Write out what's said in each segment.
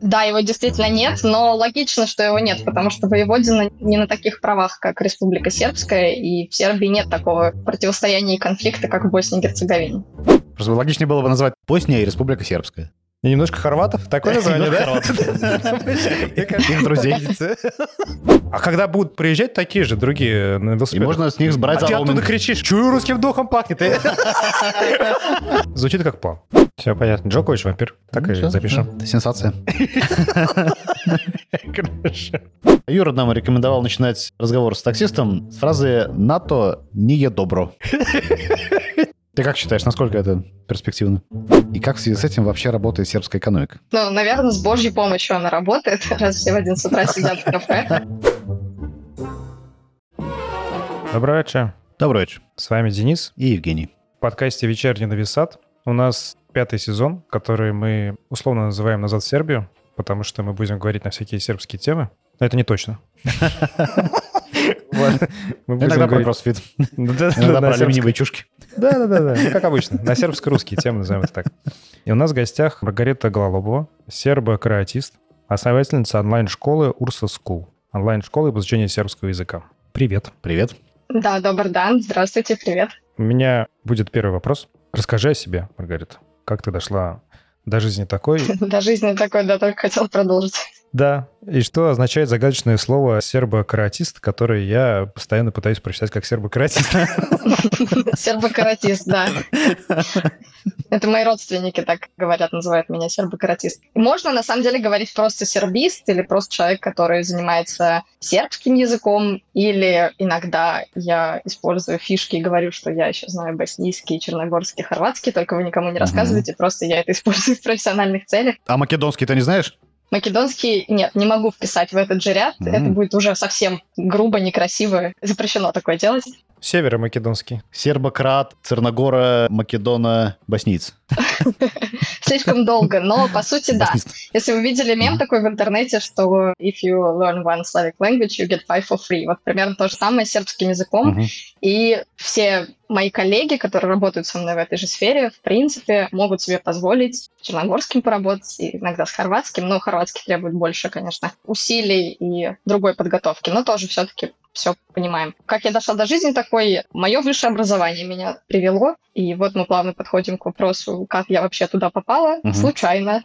Да, его действительно нет, но логично, что его нет, потому что Воеводина не на таких правах, как Республика Сербская, и в Сербии нет такого противостояния и конфликта, как в Боснии и Герцеговине. Просто логичнее было бы назвать Босния и Республика Сербская. И немножко хорватов? Такое название, да? Их друзей. А когда будут приезжать такие же другие на И велосипедах? можно с них сбрать А ты оттуда кричишь, чую русским духом пахнет. Звучит как план. Все понятно. Джокович вампир. Так и Всё, запишем. Сенсация. Юра нам рекомендовал начинать разговор с таксистом с фразы «НАТО не е добро». Ты как считаешь, насколько это перспективно? И как в связи с этим вообще работает сербская экономика? Ну, наверное, с божьей помощью она работает, раз все в один с утра сидят в кафе. Добрый вечер. Добрый вечер. С вами Денис. И Евгений. В подкасте «Вечерний нависат» у нас пятый сезон, который мы условно называем «Назад в Сербию», потому что мы будем говорить на всякие сербские темы. Но это не точно. Мы будем Иногда про говорить- кроссфит. Да, Иногда да, про алюминиевые чушки. Да, да, да, да. Как обычно. На сербско-русские темы назовем это так. И у нас в гостях Маргарита Гололобова, сербо-каратист, основательница онлайн-школы Урса School. Онлайн-школы по изучению сербского языка. Привет. Привет. Да, добрый день, здравствуйте, привет. У меня будет первый вопрос. Расскажи о себе, Маргарита. Как ты дошла до жизни такой? До жизни такой, да, только хотел продолжить. Да. И что означает загадочное слово сербо-каратист, которое я постоянно пытаюсь прочитать как сербо-каратист? Сербокаратист, да. Это мои родственники так говорят, называют меня сербокаратист. Можно на самом деле говорить просто сербист или просто человек, который занимается сербским языком, или иногда я использую фишки и говорю, что я еще знаю боснийский, черногорский, хорватский, только вы никому не Мгм. рассказывайте, просто я это использую в профессиональных целях. А македонский ты не знаешь? Македонский нет, не могу вписать в этот же ряд, М. это будет уже совсем грубо, некрасиво, запрещено такое делать. Северо-македонский. Сербократ, Церногора, Македона, боснийц. Слишком долго, но по сути да. Если вы видели мем такой в интернете, что if you learn one Slavic language, you get five for free. Вот примерно то же самое с сербским языком. И все мои коллеги, которые работают со мной в этой же сфере, в принципе, могут себе позволить с черногорским поработать, и иногда с хорватским, но хорватский требует больше, конечно, усилий и другой подготовки, но тоже все-таки все понимаем. Как я дошла до жизни такой, мое высшее образование меня привело, и вот мы плавно подходим к вопросу, как я вообще туда попала, Мгм. случайно.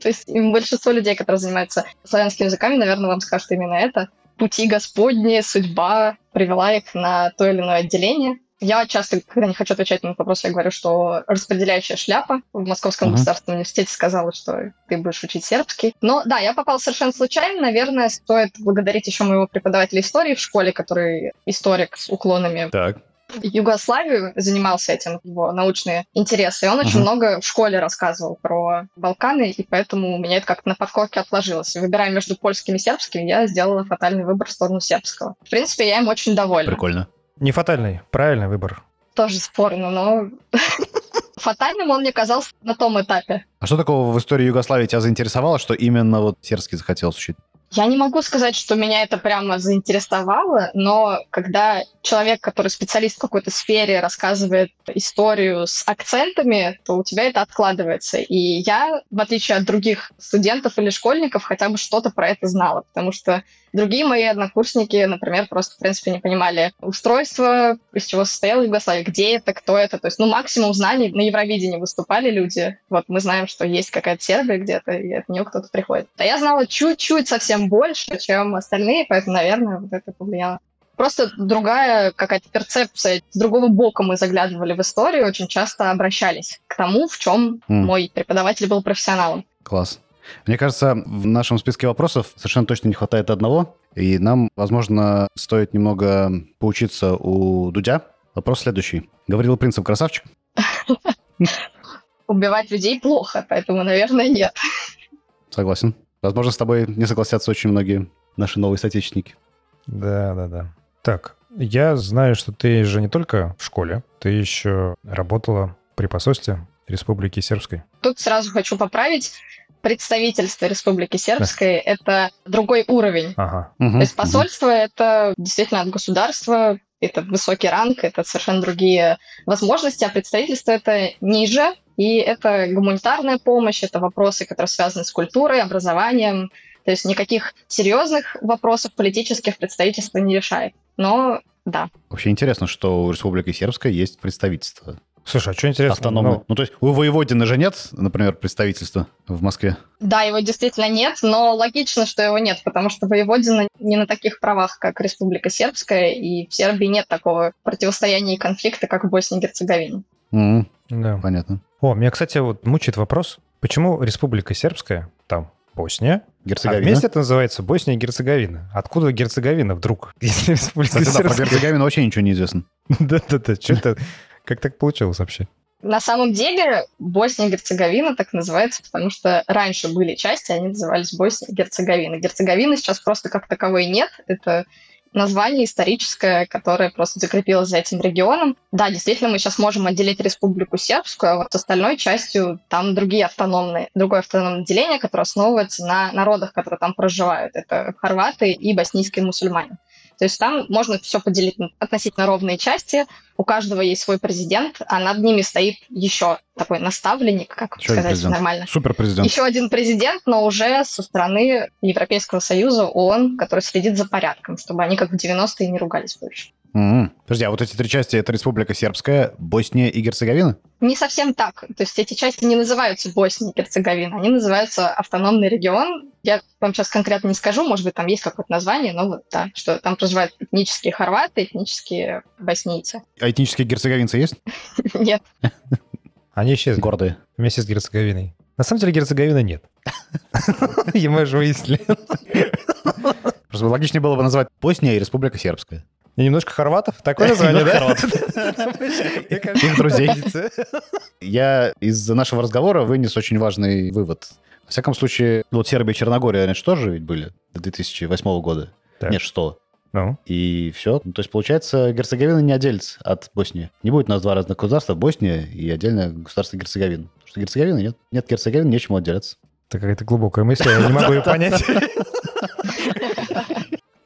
То есть большинство людей, которые занимаются славянскими языками, наверное, вам скажут именно это. Пути Господни, судьба привела их на то или иное отделение. Я часто, когда не хочу отвечать на этот вопрос, я говорю, что распределяющая шляпа в Московском Мгм. государственном университете сказала, что ты будешь учить сербский. Но да, я попала совершенно случайно. Наверное, стоит благодарить еще моего преподавателя истории в школе, который историк с уклонами Так. Югославию, занимался этим, его научные интересы. И он очень Мгм. много в школе рассказывал про Балканы, и поэтому у меня это как-то на подкорке отложилось. Выбирая между польским и сербским, я сделала фатальный выбор в сторону сербского. В принципе, я им очень довольна. Прикольно. Не фатальный, правильный выбор. Тоже спорно, но фатальным он мне казался на том этапе. А что такого в истории Югославии тебя заинтересовало, что именно вот сербский захотел учить? Я не могу сказать, что меня это прямо заинтересовало, но когда человек, который специалист в какой-то сфере, рассказывает историю с акцентами, то у тебя это откладывается. И я, в отличие от других студентов или школьников, хотя бы что-то про это знала, потому что другие мои однокурсники, например, просто, в принципе, не понимали устройство, из чего состояла Югославия, где это, кто это. То есть, ну, максимум знаний на Евровидении выступали люди. Вот мы знаем, что есть какая-то Сербия где-то, и от нее кто-то приходит. А я знала чуть-чуть совсем больше, чем остальные, поэтому, наверное, вот это повлияло. Просто другая какая-то перцепция. С другого бока мы заглядывали в историю, очень часто обращались к тому, в чем М. мой преподаватель был профессионалом. Класс. Мне кажется, в нашем списке вопросов совершенно точно не хватает одного, и нам, возможно, стоит немного поучиться у Дудя. Вопрос следующий. Говорил принцип красавчик? Убивать людей плохо, поэтому, наверное, нет. Согласен. Возможно, с тобой не согласятся очень многие наши новые соотечественники. Да, да, да. Так, я знаю, что ты же не только в школе, ты еще работала при посольстве Республики Сербской. Тут сразу хочу поправить. Представительство Республики Сербской — это другой уровень. Ага. То есть посольство — это действительно от государства, это высокий ранг, это совершенно другие возможности, а представительство это ниже, и это гуманитарная помощь, это вопросы, которые связаны с культурой, образованием, то есть никаких серьезных вопросов политических представительство не решает. Но да. Вообще интересно, что у Республики Сербской есть представительство. Слушай, а что интересно? Автономное. Ну, Ну, то есть у Воеводина же нет, например, представительства в Москве? Да, его действительно нет, но логично, что его нет, потому что Воеводина не на таких правах, как Республика Сербская, и в Сербии нет такого противостояния и конфликта, как в Боснии и Герцеговине. М, да. Понятно. О, меня, кстати, вот мучает вопрос, почему Республика Сербская, там Босния, а Герцеговина. вместе это называется Босния и Герцеговина. Откуда Герцеговина вдруг? Если Республика Кстати, да, про. Герцеговину вообще ничего не известно. Да-да-да, что это? Как так получилось вообще? На самом деле Босния и Герцеговина так называется, потому что раньше были части, они назывались Босния и Герцеговина. Герцеговины сейчас просто как таковой нет. Это название историческое, которое просто закрепилось за этим регионом. Да, действительно, мы сейчас можем отделить Республику Сербскую, а вот с остальной частью там другие автономные, другое автономное деление, которое основывается на народах, которые там проживают. Это хорваты и боснийские мусульмане. То есть там можно все поделить на относительно ровные части. У каждого есть свой президент, а над ними стоит еще такой наставленник, как Еще сказать президент. нормально. Суперпрезидент. Еще один президент, но уже со стороны Европейского Союза, ООН, который следит за порядком, чтобы они как в 90-е не ругались больше. М. Подожди, а вот эти три части — это Республика Сербская, Босния и Герцеговина? Не совсем так. То есть эти части не называются Босния и Герцеговина, они называются автономный регион. Я вам сейчас конкретно не скажу, может быть, там есть какое-то название, но вот да, что там проживают этнические хорваты, этнические боснийцы. А этнические герцеговинцы есть? Нет, Они исчезли Гордые. вместе с Герцеговиной. На самом деле Герцеговины нет. Мы же выяснили. Просто логичнее было бы назвать Босния и Республика Сербская. И немножко хорватов. Такое название, да? Их друзей. Я из нашего разговора вынес очень важный вывод. Во всяком случае, вот Сербия и Черногория раньше тоже ведь были до 2008 года. Так. Нет, что? Ну, И все. То есть, получается, Герцеговина не отделится от Боснии. Не будет у нас два разных государства, Босния и отдельное государство Герцеговина. Потому что Герцеговины нет. Нет Герцеговины, нечему отделяться. это какая-то глубокая мысль, я не могу ее понять.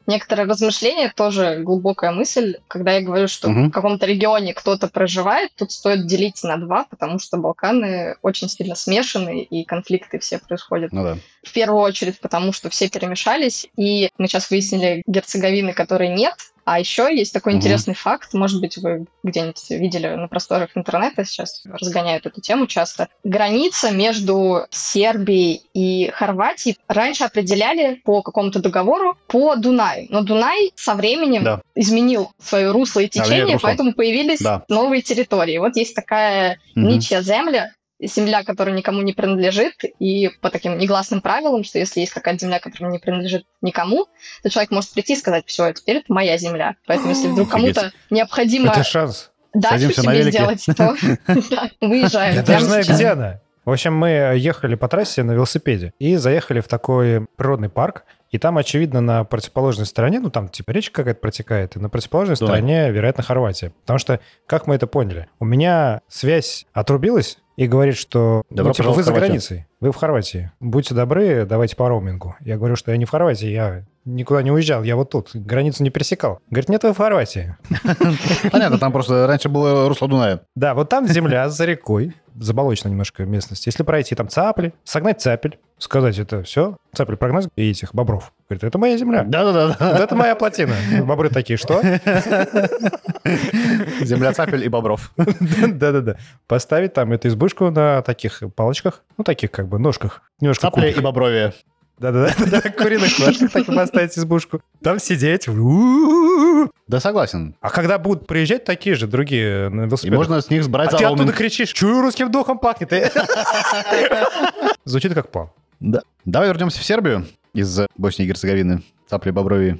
Некоторые размышления тоже глубокая мысль. Когда я говорю, что Мгм. в каком-то регионе кто-то проживает, тут стоит делить на два, потому что Балканы очень сильно смешаны, и конфликты все происходят Ну да. В первую очередь, потому что все перемешались, и мы сейчас выяснили Герцеговины, которой нет. А еще есть такой Мгм. интересный факт, может быть, вы где-нибудь видели на просторах интернета, сейчас разгоняют эту тему часто. Граница между Сербией и Хорватией раньше определяли по какому-то договору по Дунаю. Но Дунай со временем Да. изменил свое русло и меняет течение, русло. поэтому появились Да. новые территории. Вот есть такая Мгм. ничья земля, земля, которая никому не принадлежит, и по таким негласным правилам, что если есть какая-то земля, которая не принадлежит никому, то человек может прийти и сказать, все, теперь это моя земля. Поэтому если вдруг кому-то необходимо Это шанс. дачу Садимся на себе велике. сделать, то да, выезжаем. Я даже знаю, где она. В общем, мы ехали по трассе на велосипеде и заехали в такой природный парк, и там, очевидно, на противоположной стороне, ну там типа речка какая-то протекает, и на противоположной Дунай. стороне, вероятно, Хорватия. Потому что, как мы это поняли, у меня связь отрубилась и говорит, что ну, Добро типа, вы за границей, вы в Хорватии. Будьте добры, давайте по роумингу. Я говорю, что я не в Хорватии, я никуда не уезжал, я вот тут, границу не пересекал. Говорит, нет, вы в Хорватии. Понятно, там просто раньше было русло Дуная. Да, вот там земля за рекой, заболочена немножко местность. Если пройти там цапли, согнать цапель, сказать это все, цапель прогнать и этих бобров. Говорит, это моя земля. Да-да-да. Вот это моя плотина. Бобры такие, что? Земля цапель и бобров. Да-да-да. Поставить там эту избушку на таких палочках, ну, таких как бы ножках. Немножко Цапля и кубик. Да-да-да, куриных ножках так и поставить избушку. Там сидеть. Да, согласен. А когда будут приезжать такие же другие на И велосипедах, можно с них сбрать а ты оттуда кричишь, чую русским духом пахнет. Звучит как план. Да. Давай вернемся в Сербию из Боснии и Герцеговины. Цапли и бобровие.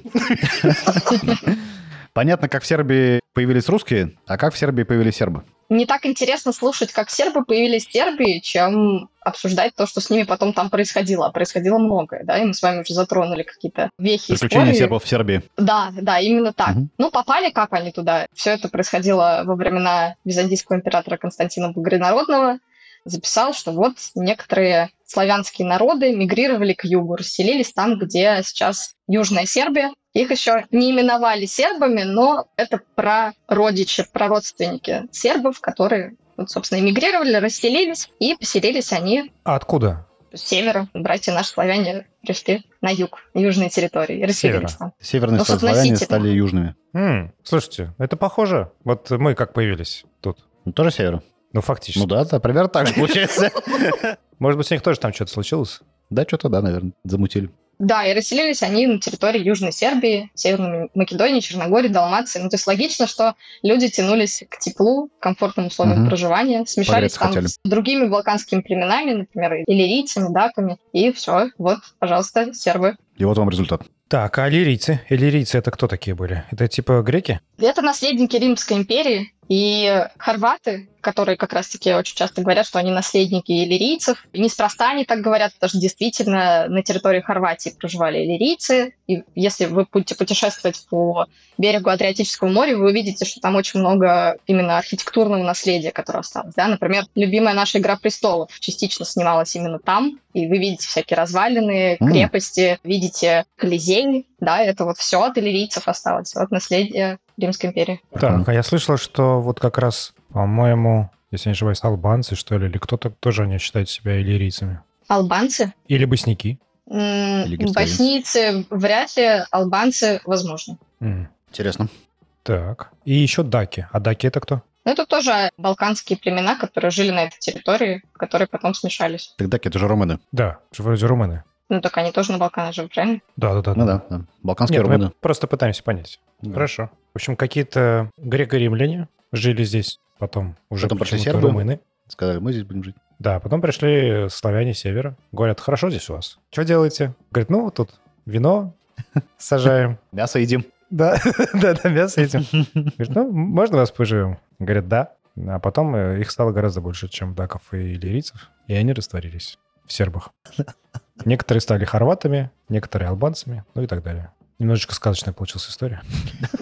Понятно, как в Сербии появились русские, а как в Сербии появились сербы. Не так интересно слушать, как сербы появились в Сербии, чем обсуждать то, что с ними потом там происходило. А происходило многое, да, и мы с вами уже затронули какие-то вехи Приключения сербов в Сербии. Да, да, именно так. Мгм. Ну, попали как они туда? Все это происходило во времена византийского императора Константина Благородного. Записал, что вот некоторые славянские народы мигрировали к югу, расселились там, где сейчас Южная Сербия, Их еще не именовали сербами, но это про родичи, про родственники сербов, которые, вот, собственно, эмигрировали, расселились, и поселились они А откуда? с севера. Братья наши славяне пришли на юг, южные территории, и расселились Севера. там. Северные Ну, славяне стали южными. М, слушайте, это похоже. Вот мы как появились тут. Ну, тоже север. Ну, фактически. Ну да, да, примерно так же получается. Может быть, у них тоже там что-то случилось? Да, что-то, да, наверное, замутили. Да, и расселились они на территории Южной Сербии, Северной Македонии, Черногории, Далмации. Ну, то есть логично, что люди тянулись к теплу, к комфортным условиям Мгм. проживания, смешались Погреться там хотели. с другими балканскими племенами, например, иллирийцами, даками, и все. Вот, пожалуйста, сербы. И вот вам результат. Так, а лирийцы? Иллирийцы это кто такие были? Это типа греки? Это наследники Римской империи, и хорваты, которые как раз-таки очень часто говорят, что они наследники иллирийцев. И неспроста они так говорят, потому что действительно на территории Хорватии проживали иллирийцы. И если вы будете путешествовать по берегу Адриатического моря, вы увидите, что там очень много именно архитектурного наследия, которое осталось. Да? Например, любимая наша «Игра престолов» частично снималась именно там, и вы видите всякие развалины, крепости, видите Колизей, да, это вот все от иллирийцев осталось, от наследия Римской империи. Так, а я слышал, что вот как раз, по-моему, если не ошибаюсь, албанцы, что ли, или кто-то тоже они считают себя иллирийцами. Албанцы? Или босники. Или. Боснийцы вряд ли, албанцы возможно. М, Интересно. Так. И еще даки. А даки это кто? Но это тоже балканские племена, которые жили на этой территории, которые потом смешались. Тогда это же румыны. Да, вроде румыны. Ну так они тоже на Балканах живут, правильно? Да, да, да. Ну да, да. Балканские Нет, мы румыны. просто пытаемся понять. Да. Хорошо. В общем, какие-то греко-римляне жили здесь, потом уже Потом пришли сербы. румыны. Сказали, мы здесь будем жить. Да, потом пришли славяне севера. Говорят, хорошо здесь у вас. Что делаете? Говорит, ну, вот тут вино сажаем. Мясо едим. Да, да, да, мясо этим. Говорит, ну, можно вас поживем? Говорят, да. А потом э, их стало гораздо больше, чем даков и иллирийцев, и они растворились в сербах. Некоторые стали хорватами, некоторые албанцами, ну и так далее. Немножечко сказочная получилась история.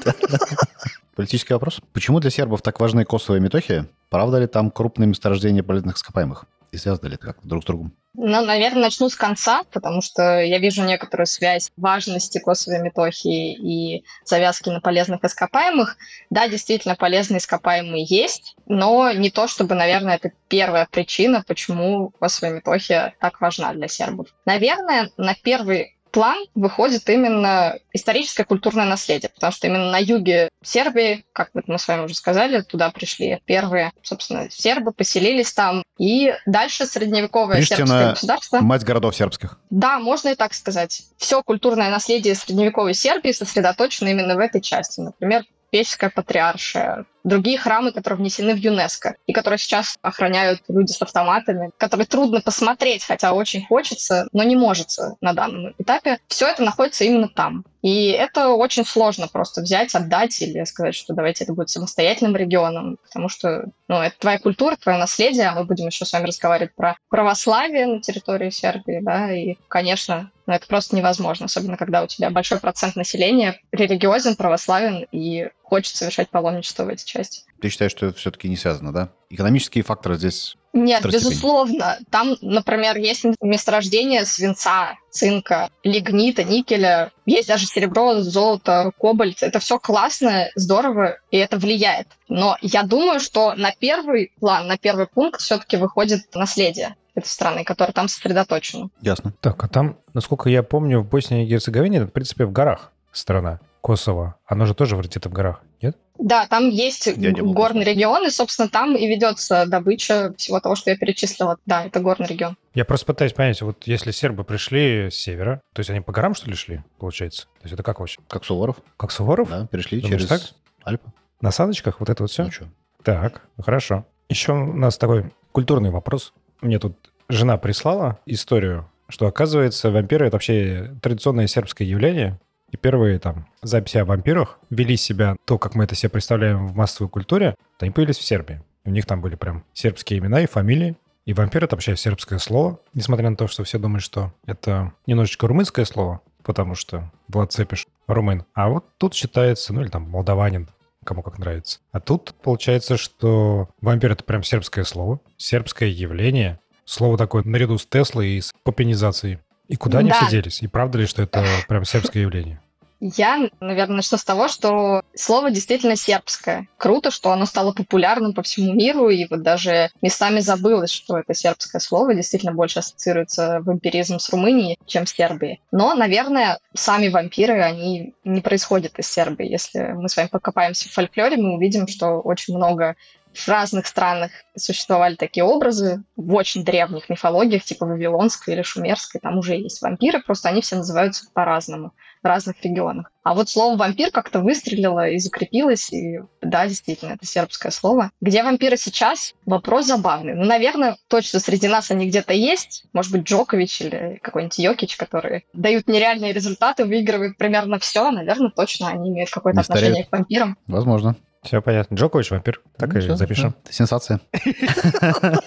Политический вопрос. Почему для сербов так важны косовые метохи? Правда ли там крупные месторождения полезных ископаемых? И связаны ли это как-то друг с другом? Ну, наверное, начну с конца, потому что я вижу некоторую связь важности косовой метохи и завязки на полезных ископаемых. Да, действительно, полезные ископаемые есть, но не то, чтобы, наверное, это первая причина, почему косовая метохия так важна для сербов. Наверное, на первый план выходит именно историческое культурное наследие, потому что именно на юге Сербии, как мы с вами уже сказали, туда пришли первые, собственно, сербы, поселились там, и дальше средневековое Приштина- сербское государство. Мать городов сербских. Да, можно и так сказать. Все культурное наследие средневековой Сербии сосредоточено именно в этой части. Например, Печская патриаршия, другие храмы, которые внесены в ЮНЕСКО, и которые сейчас охраняют люди с автоматами, которые трудно посмотреть, хотя очень хочется, но не может на данном этапе. Все это находится именно там. И это очень сложно просто взять, отдать или сказать, что давайте это будет самостоятельным регионом, потому что ну, это твоя культура, твое наследие, а мы будем еще с вами разговаривать про православие на территории Сербии, да, и, конечно, ну, это просто невозможно, особенно когда у тебя большой процент населения религиозен, православен и хочет совершать паломничество в этой части. Ты считаешь, что это все-таки не связано, да? Экономические факторы здесь... Нет, безусловно. Там, например, есть месторождение свинца, цинка, лигнита, никеля. Есть даже серебро, золото, кобальт. Это все классно, здорово, и это влияет. Но я думаю, что на первый план, на первый пункт все-таки выходит наследие этой страны, которое там сосредоточено. Ясно. Так, а там, насколько я помню, в Боснии и Герцеговине, это, в принципе, в горах страна. Косово. Оно же тоже где-то в горах, нет? Да, там есть Я горный регион, и, собственно, там и ведется добыча всего того, что я перечислила. Да, это горный регион. Я просто пытаюсь понять, вот если сербы пришли с севера, то есть они по горам, что ли, шли, получается? То есть это как вообще? Как Суворов, Как Суворов? да, перешли Думаешь, через так? Альпы. На саночках? Вот это вот все? Ну что? Так, хорошо. Еще у нас такой культурный вопрос. Мне тут жена прислала историю, что, оказывается, вампиры — это вообще традиционное сербское явление. И первые там записи о вампирах вели себя то, как мы это себе представляем в массовой культуре, они появились в Сербии. У них там были прям сербские имена и фамилии. И вампир — это вообще сербское слово, несмотря на то, что все думают, что это немножечко румынское слово, потому что Влад Цепиш румын. А вот тут считается, ну или там молдаванин, кому как нравится. А тут получается, что вампир — это прям сербское слово, сербское явление, слово такое наряду с Теслой и с попенизацией. И куда они Да. все делись? И правда ли, что это прям сербское явление? Я, наверное, начну с того, что слово действительно сербское. Круто, что оно стало популярным по всему миру, и вот даже местами забылось, что это сербское слово действительно больше ассоциируется вампиризм с Румынией, чем с Сербией. Но, наверное, сами вампиры, они не происходят из Сербии. Если мы с вами покопаемся в фольклоре, мы увидим, что очень много в разных странах существовали такие образы, в очень древних мифологиях, типа Вавилонской или Шумерской, там уже есть вампиры, просто они все называются по-разному в разных регионах. А вот слово «вампир» как-то выстрелило и закрепилось, и да, действительно, это сербское слово. Где вампиры сейчас? Вопрос забавный. Ну, наверное, точно среди нас они где-то есть. Может быть, Джокович или какой-нибудь Йокич, которые дают нереальные результаты, выигрывают примерно все. Наверное, точно они имеют какое-то отношение к вампирам. Возможно. Все понятно. Джокович вампир. Так Ну, и всё, запишем. да. Сенсация.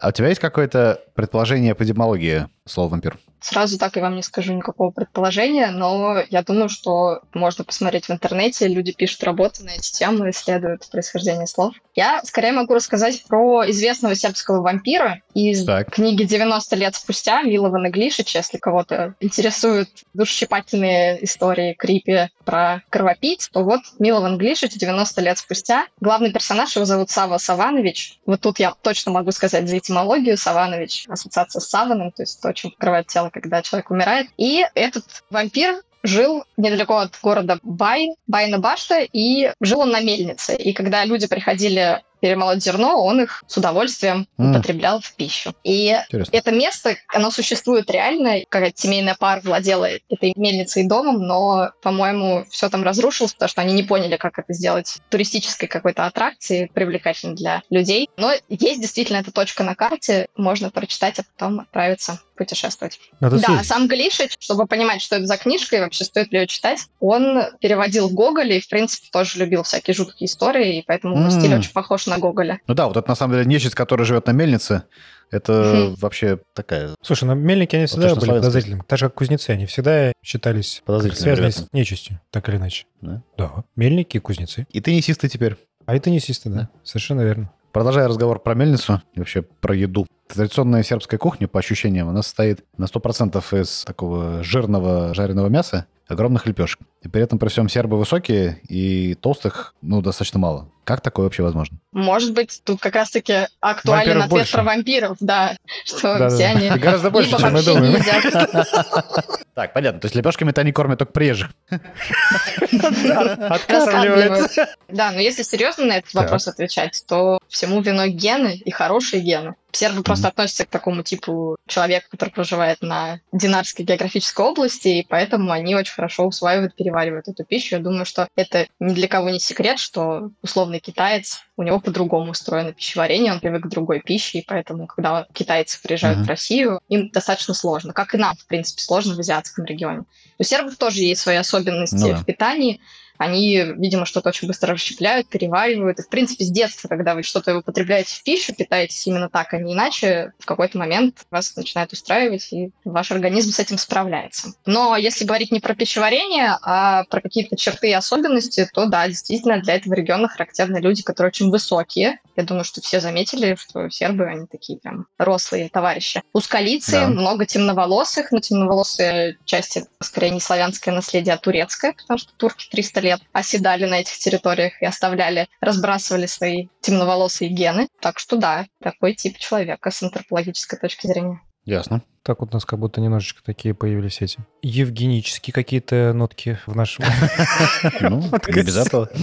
А у тебя есть какое-то предположение по этимологии слова вампир? Сразу так и вам не скажу никакого предположения, но я думаю, что можно посмотреть в интернете, люди пишут работы на эти темы, исследуют происхождение слов. Я скорее могу рассказать про известного сербского вампира из Так. книги «90 лет спустя» Милована Глишича, если кого-то интересуют душесчипательные истории крипи про кровопийц, то вот Милован Глишич 90 лет спустя. Главный персонаж, его зовут Сава Саванович. Вот тут я точно могу сказать за этимологию. Саванович — ассоциация с саваном, то есть то, чем покрывает тело, когда человек умирает. И этот вампир жил недалеко от города Бай, Байна Башта, и жил он на мельнице. И когда люди приходили перемолоть зерно, он их с удовольствием М. употреблял в пищу. И Интересно. это место, оно существует реально, какая-то семейная пара владела этой мельницей и домом, но, по-моему, все там разрушилось, потому что они не поняли, как это сделать туристической какой-то аттракцией, привлекательной для людей. Но есть действительно эта точка на карте, можно прочитать, а потом отправиться путешествовать. Надо Да, съездить. сам Глишич, чтобы понимать, что это за книжка и вообще стоит ли ее читать, он переводил Гоголя и, в принципе, тоже любил всякие жуткие истории, и поэтому его М. стиль очень похож на Гоголя. Ну да, вот это на самом деле нечисть, которая живет на мельнице, это Мгм. вообще такая Слушай, ну мельники, они всегда точно были подозрительными. Так же, как кузнецы, они всегда считались Подозрительными связанные ребятами. с нечистью, так или иначе. Да? Да. Мельники и кузнецы. И теннисисты теперь. А это несисты, да. Совершенно верно. Продолжая разговор про мельницу и вообще про еду. Традиционная сербская кухня, по ощущениям, она состоит на 100% из такого жирного жареного мяса, огромных лепешек. И при этом при всем сербы высокие и толстых, ну, достаточно мало. Как такое вообще возможно? Может быть, тут как раз-таки актуален Вампиров ответ больше. про вампиров, да, что Да-да-да. все они И гораздо больше, либо чем мы думаем. Так, понятно. То есть лепешками-то они кормят только приезжих. Откармливает. Да, но если серьезно на этот вопрос отвечать, то всему виной гены и хорошие гены. Сербы просто относятся к такому типу человека, который проживает на Динарской географической области, и поэтому они очень хорошо усваивают, переваривают эту пищу. Я думаю, что это ни для кого не секрет, что условный китаец, у него по-другому устроено пищеварение, он привык к другой пище, и поэтому, когда китайцы приезжают Мгм. в Россию, им достаточно сложно, как и нам, в принципе, сложно в азиатском регионе. У сербов тоже есть свои особенности Ну да. в питании, они, видимо, что-то очень быстро расщепляют, переваривают. И, в принципе, с детства, когда вы что-то употребляете в пищу, питаетесь именно так, а не иначе, в какой-то момент вас начинает устраивать, и ваш организм с этим справляется. Но если говорить не про пищеварение, а про какие-то черты и особенности, то да, действительно, для этого региона характерны люди, которые очень высокие. Я думаю, что все заметили, что сербы, они такие прям рослые товарищи. Узколицы, Да. много темноволосых, но темноволосые части скорее не славянское наследие, а турецкое, потому что турки 300 лет оседали на этих территориях и оставляли, разбрасывали свои темноволосые гены. Так что да, такой тип человека с антропологической точки зрения. Ясно. Так вот у нас как будто немножечко такие появились эти евгенические какие-то нотки в нашем... Ну, не без этого.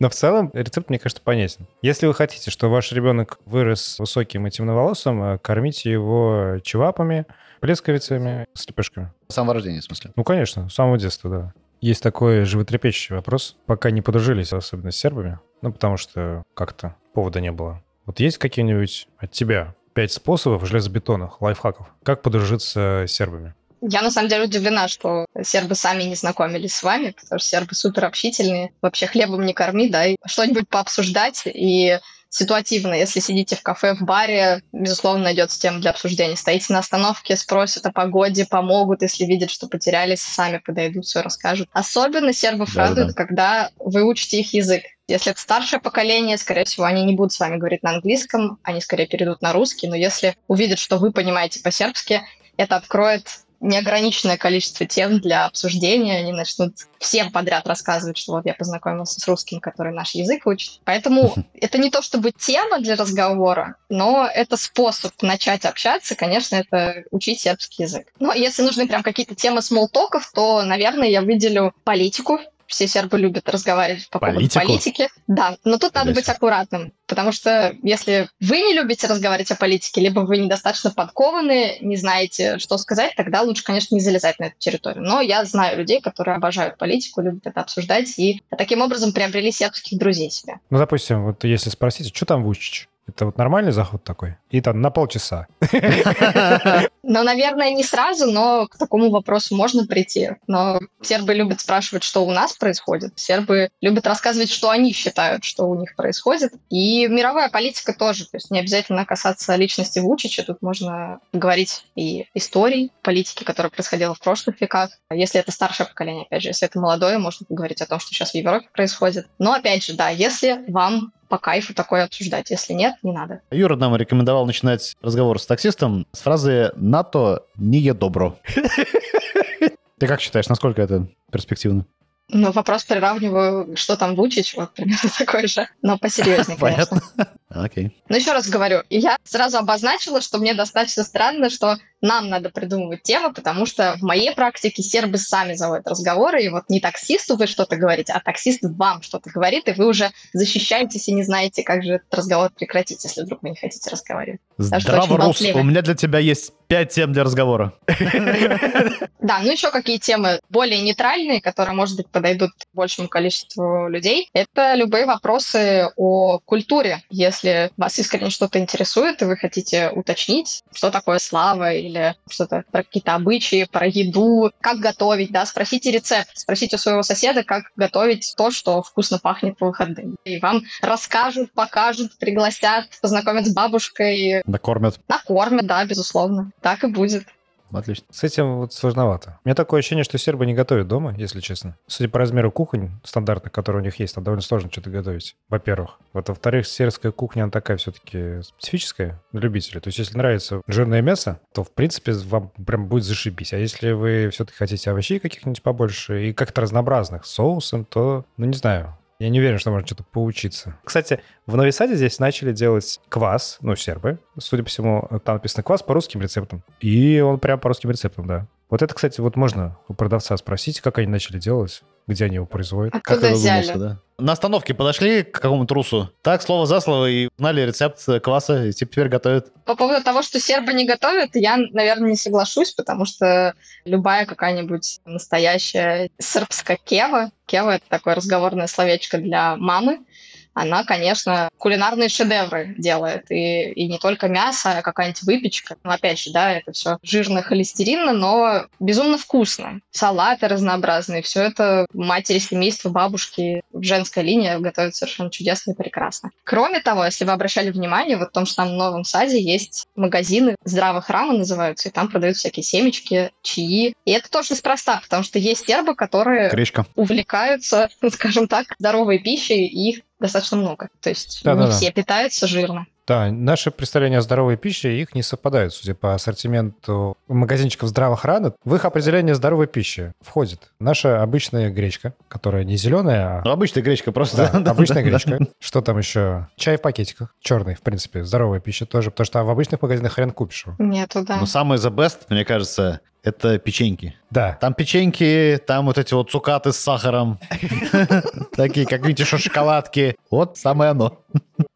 Но в целом рецепт, мне кажется, понятен. Если вы хотите, чтобы ваш ребенок вырос высоким и темноволосым, э, кормите его чевапами, плесковицами, с лепешками. С самого рождения, в смысле. Ну, конечно, с самого детства, да. Есть такой животрепещущий вопрос. Пока не подружились, особенно с сербами, ну, потому что как-то повода не было. Вот есть какие-нибудь от тебя пять способов железобетонных, лайфхаков, как подружиться с сербами? Я на самом деле удивлена, что сербы сами не знакомились с вами, потому что сербы супер общительные. Вообще хлебом не корми, да, и что-нибудь пообсуждать. И ситуативно, если сидите в кафе, в баре, безусловно, найдется тема для обсуждения. Стоите на остановке, спросят о погоде, помогут, если видят, что потерялись, сами подойдут, все расскажут. Особенно сербов Да-да-да. радует, когда вы учите их язык. Если это старшее поколение, скорее всего, они не будут с вами говорить на английском, они скорее перейдут на русский, но если увидят, что вы понимаете по-сербски, это откроет неограниченное количество тем для обсуждения. Они начнут всем подряд рассказывать, что вот я познакомился с русским, который наш язык учит. Поэтому это не то чтобы тема для разговора, но это способ начать общаться. Конечно, это учить сербский язык. Но если нужны прям какие-то темы смолтоков, то, наверное, я выделю политику, все сербы любят разговаривать по поводу Политику? политики. Да, но тут надо быть аккуратным, потому что если вы не любите разговаривать о политике, либо вы недостаточно подкованы, не знаете, что сказать, тогда лучше, конечно, не залезать на эту территорию. Но я знаю людей, которые обожают политику, любят это обсуждать, и таким образом приобрели сербских друзей себе. Ну, допустим, вот если спросить, что там Вучич? Это вот нормальный заход такой? И там на полчаса. Но, наверное, не сразу, но к такому вопросу можно прийти. Но сербы любят спрашивать, что у нас происходит. Сербы любят рассказывать, что они считают, что у них происходит. И мировая политика тоже. То есть не обязательно касаться личности Вучича. Тут можно говорить и истории политики, которая происходила в прошлых веках. Если это старшее поколение, опять же, если это молодое, можно поговорить о том, что сейчас в Европе происходит. Но, опять же, да, если вам по кайфу такое обсуждать. Если нет, не надо. Юра нам рекомендовал начинать разговор с таксистом с фразы «НАТО не е добро». Ты как считаешь, насколько это перспективно? Ну, вопрос приравниваю, что там Вучич, вот примерно такой же, но посерьезнее, конечно. Понятно. Окей. Но еще раз говорю, я сразу обозначила, что мне достаточно странно, что нам надо придумывать темы, потому что в моей практике сербы сами заводят разговоры, и вот не таксисту вы что-то говорите, а таксист вам что-то говорит, и вы уже защищаетесь и не знаете, как же этот разговор прекратить, если вдруг вы не хотите разговаривать. Здраво, Рус, у меня для тебя есть пять тем для разговора. Да, ну еще какие темы более нейтральные, которые, может быть, подойдут большему количеству людей, это любые вопросы о культуре. Если вас искренне что-то интересует, и вы хотите уточнить, что такое слава или что-то про какие-то обычаи, про еду, как готовить, да, спросите рецепт, спросите у своего соседа, как готовить то, что вкусно пахнет по выходным. И вам расскажут, покажут, пригласят, познакомят с бабушкой, Накормят. накормят, да, безусловно. Так и будет. Отлично. С этим вот сложновато. У меня такое ощущение, что сербы не готовят дома, если честно. Судя по размеру кухонь стандартных, которые у них есть, там довольно сложно что-то готовить, во-первых. Вот, во-вторых, сербская кухня, она такая все-таки специфическая для любителей. То есть, если нравится жирное мясо, то, в принципе, вам прям будет зашибись. А если вы все-таки хотите овощей каких-нибудь побольше и как-то разнообразных соусом, то, ну, не знаю, я не уверен, что можно что-то поучиться. Кстати, в Новой Саде здесь начали делать квас, ну, сербы. Судя по всему, там написано квас по русским рецептам. И он прям по русским рецептам, да. Вот это, кстати, вот можно у продавца спросить, как они начали делать, где они его производят. Как Откуда ты взяли? да? На остановке подошли к какому-то трусу. Так, слово за слово, и знали рецепт кваса, и теперь готовят. По поводу того, что сербы не готовят, я, наверное, не соглашусь, потому что любая какая-нибудь настоящая сербская кева, кева — это такое разговорное словечко для мамы, она, конечно, кулинарные шедевры делает. И, и не только мясо, а какая-нибудь выпечка. Ну, опять же, да, это все жирно, холестеринно, но безумно вкусно. Салаты разнообразные. Все это матери семейства, бабушки, женская линия готовят совершенно чудесно и прекрасно. Кроме того, если вы обращали внимание, вот в том же самом Новом Саде есть магазины, здравых храма называются, и там продают всякие семечки, чаи. И это тоже неспроста, потому что есть сербы, которые Гречка. увлекаются, ну, скажем так, здоровой пищей, и их достаточно много. То есть не Да-да-да. все питаются жирно. Да, наши представления о здоровой пище, их не совпадают, судя по ассортименту магазинчиков здравых ран. В их определение здоровой пищи входит наша обычная гречка, которая не зеленая, Ну, а обычная гречка просто. да, обычная да, гречка. Что там еще? Чай в пакетиках. Черный, в принципе, здоровая пища тоже, потому что в обычных магазинах хрен купишь его. Нету, да. Но самое the best, мне кажется, это печеньки. Да, Там печеньки, там вот эти вот цукаты с сахаром. Такие, как видите, что шоколадки. Вот самое оно.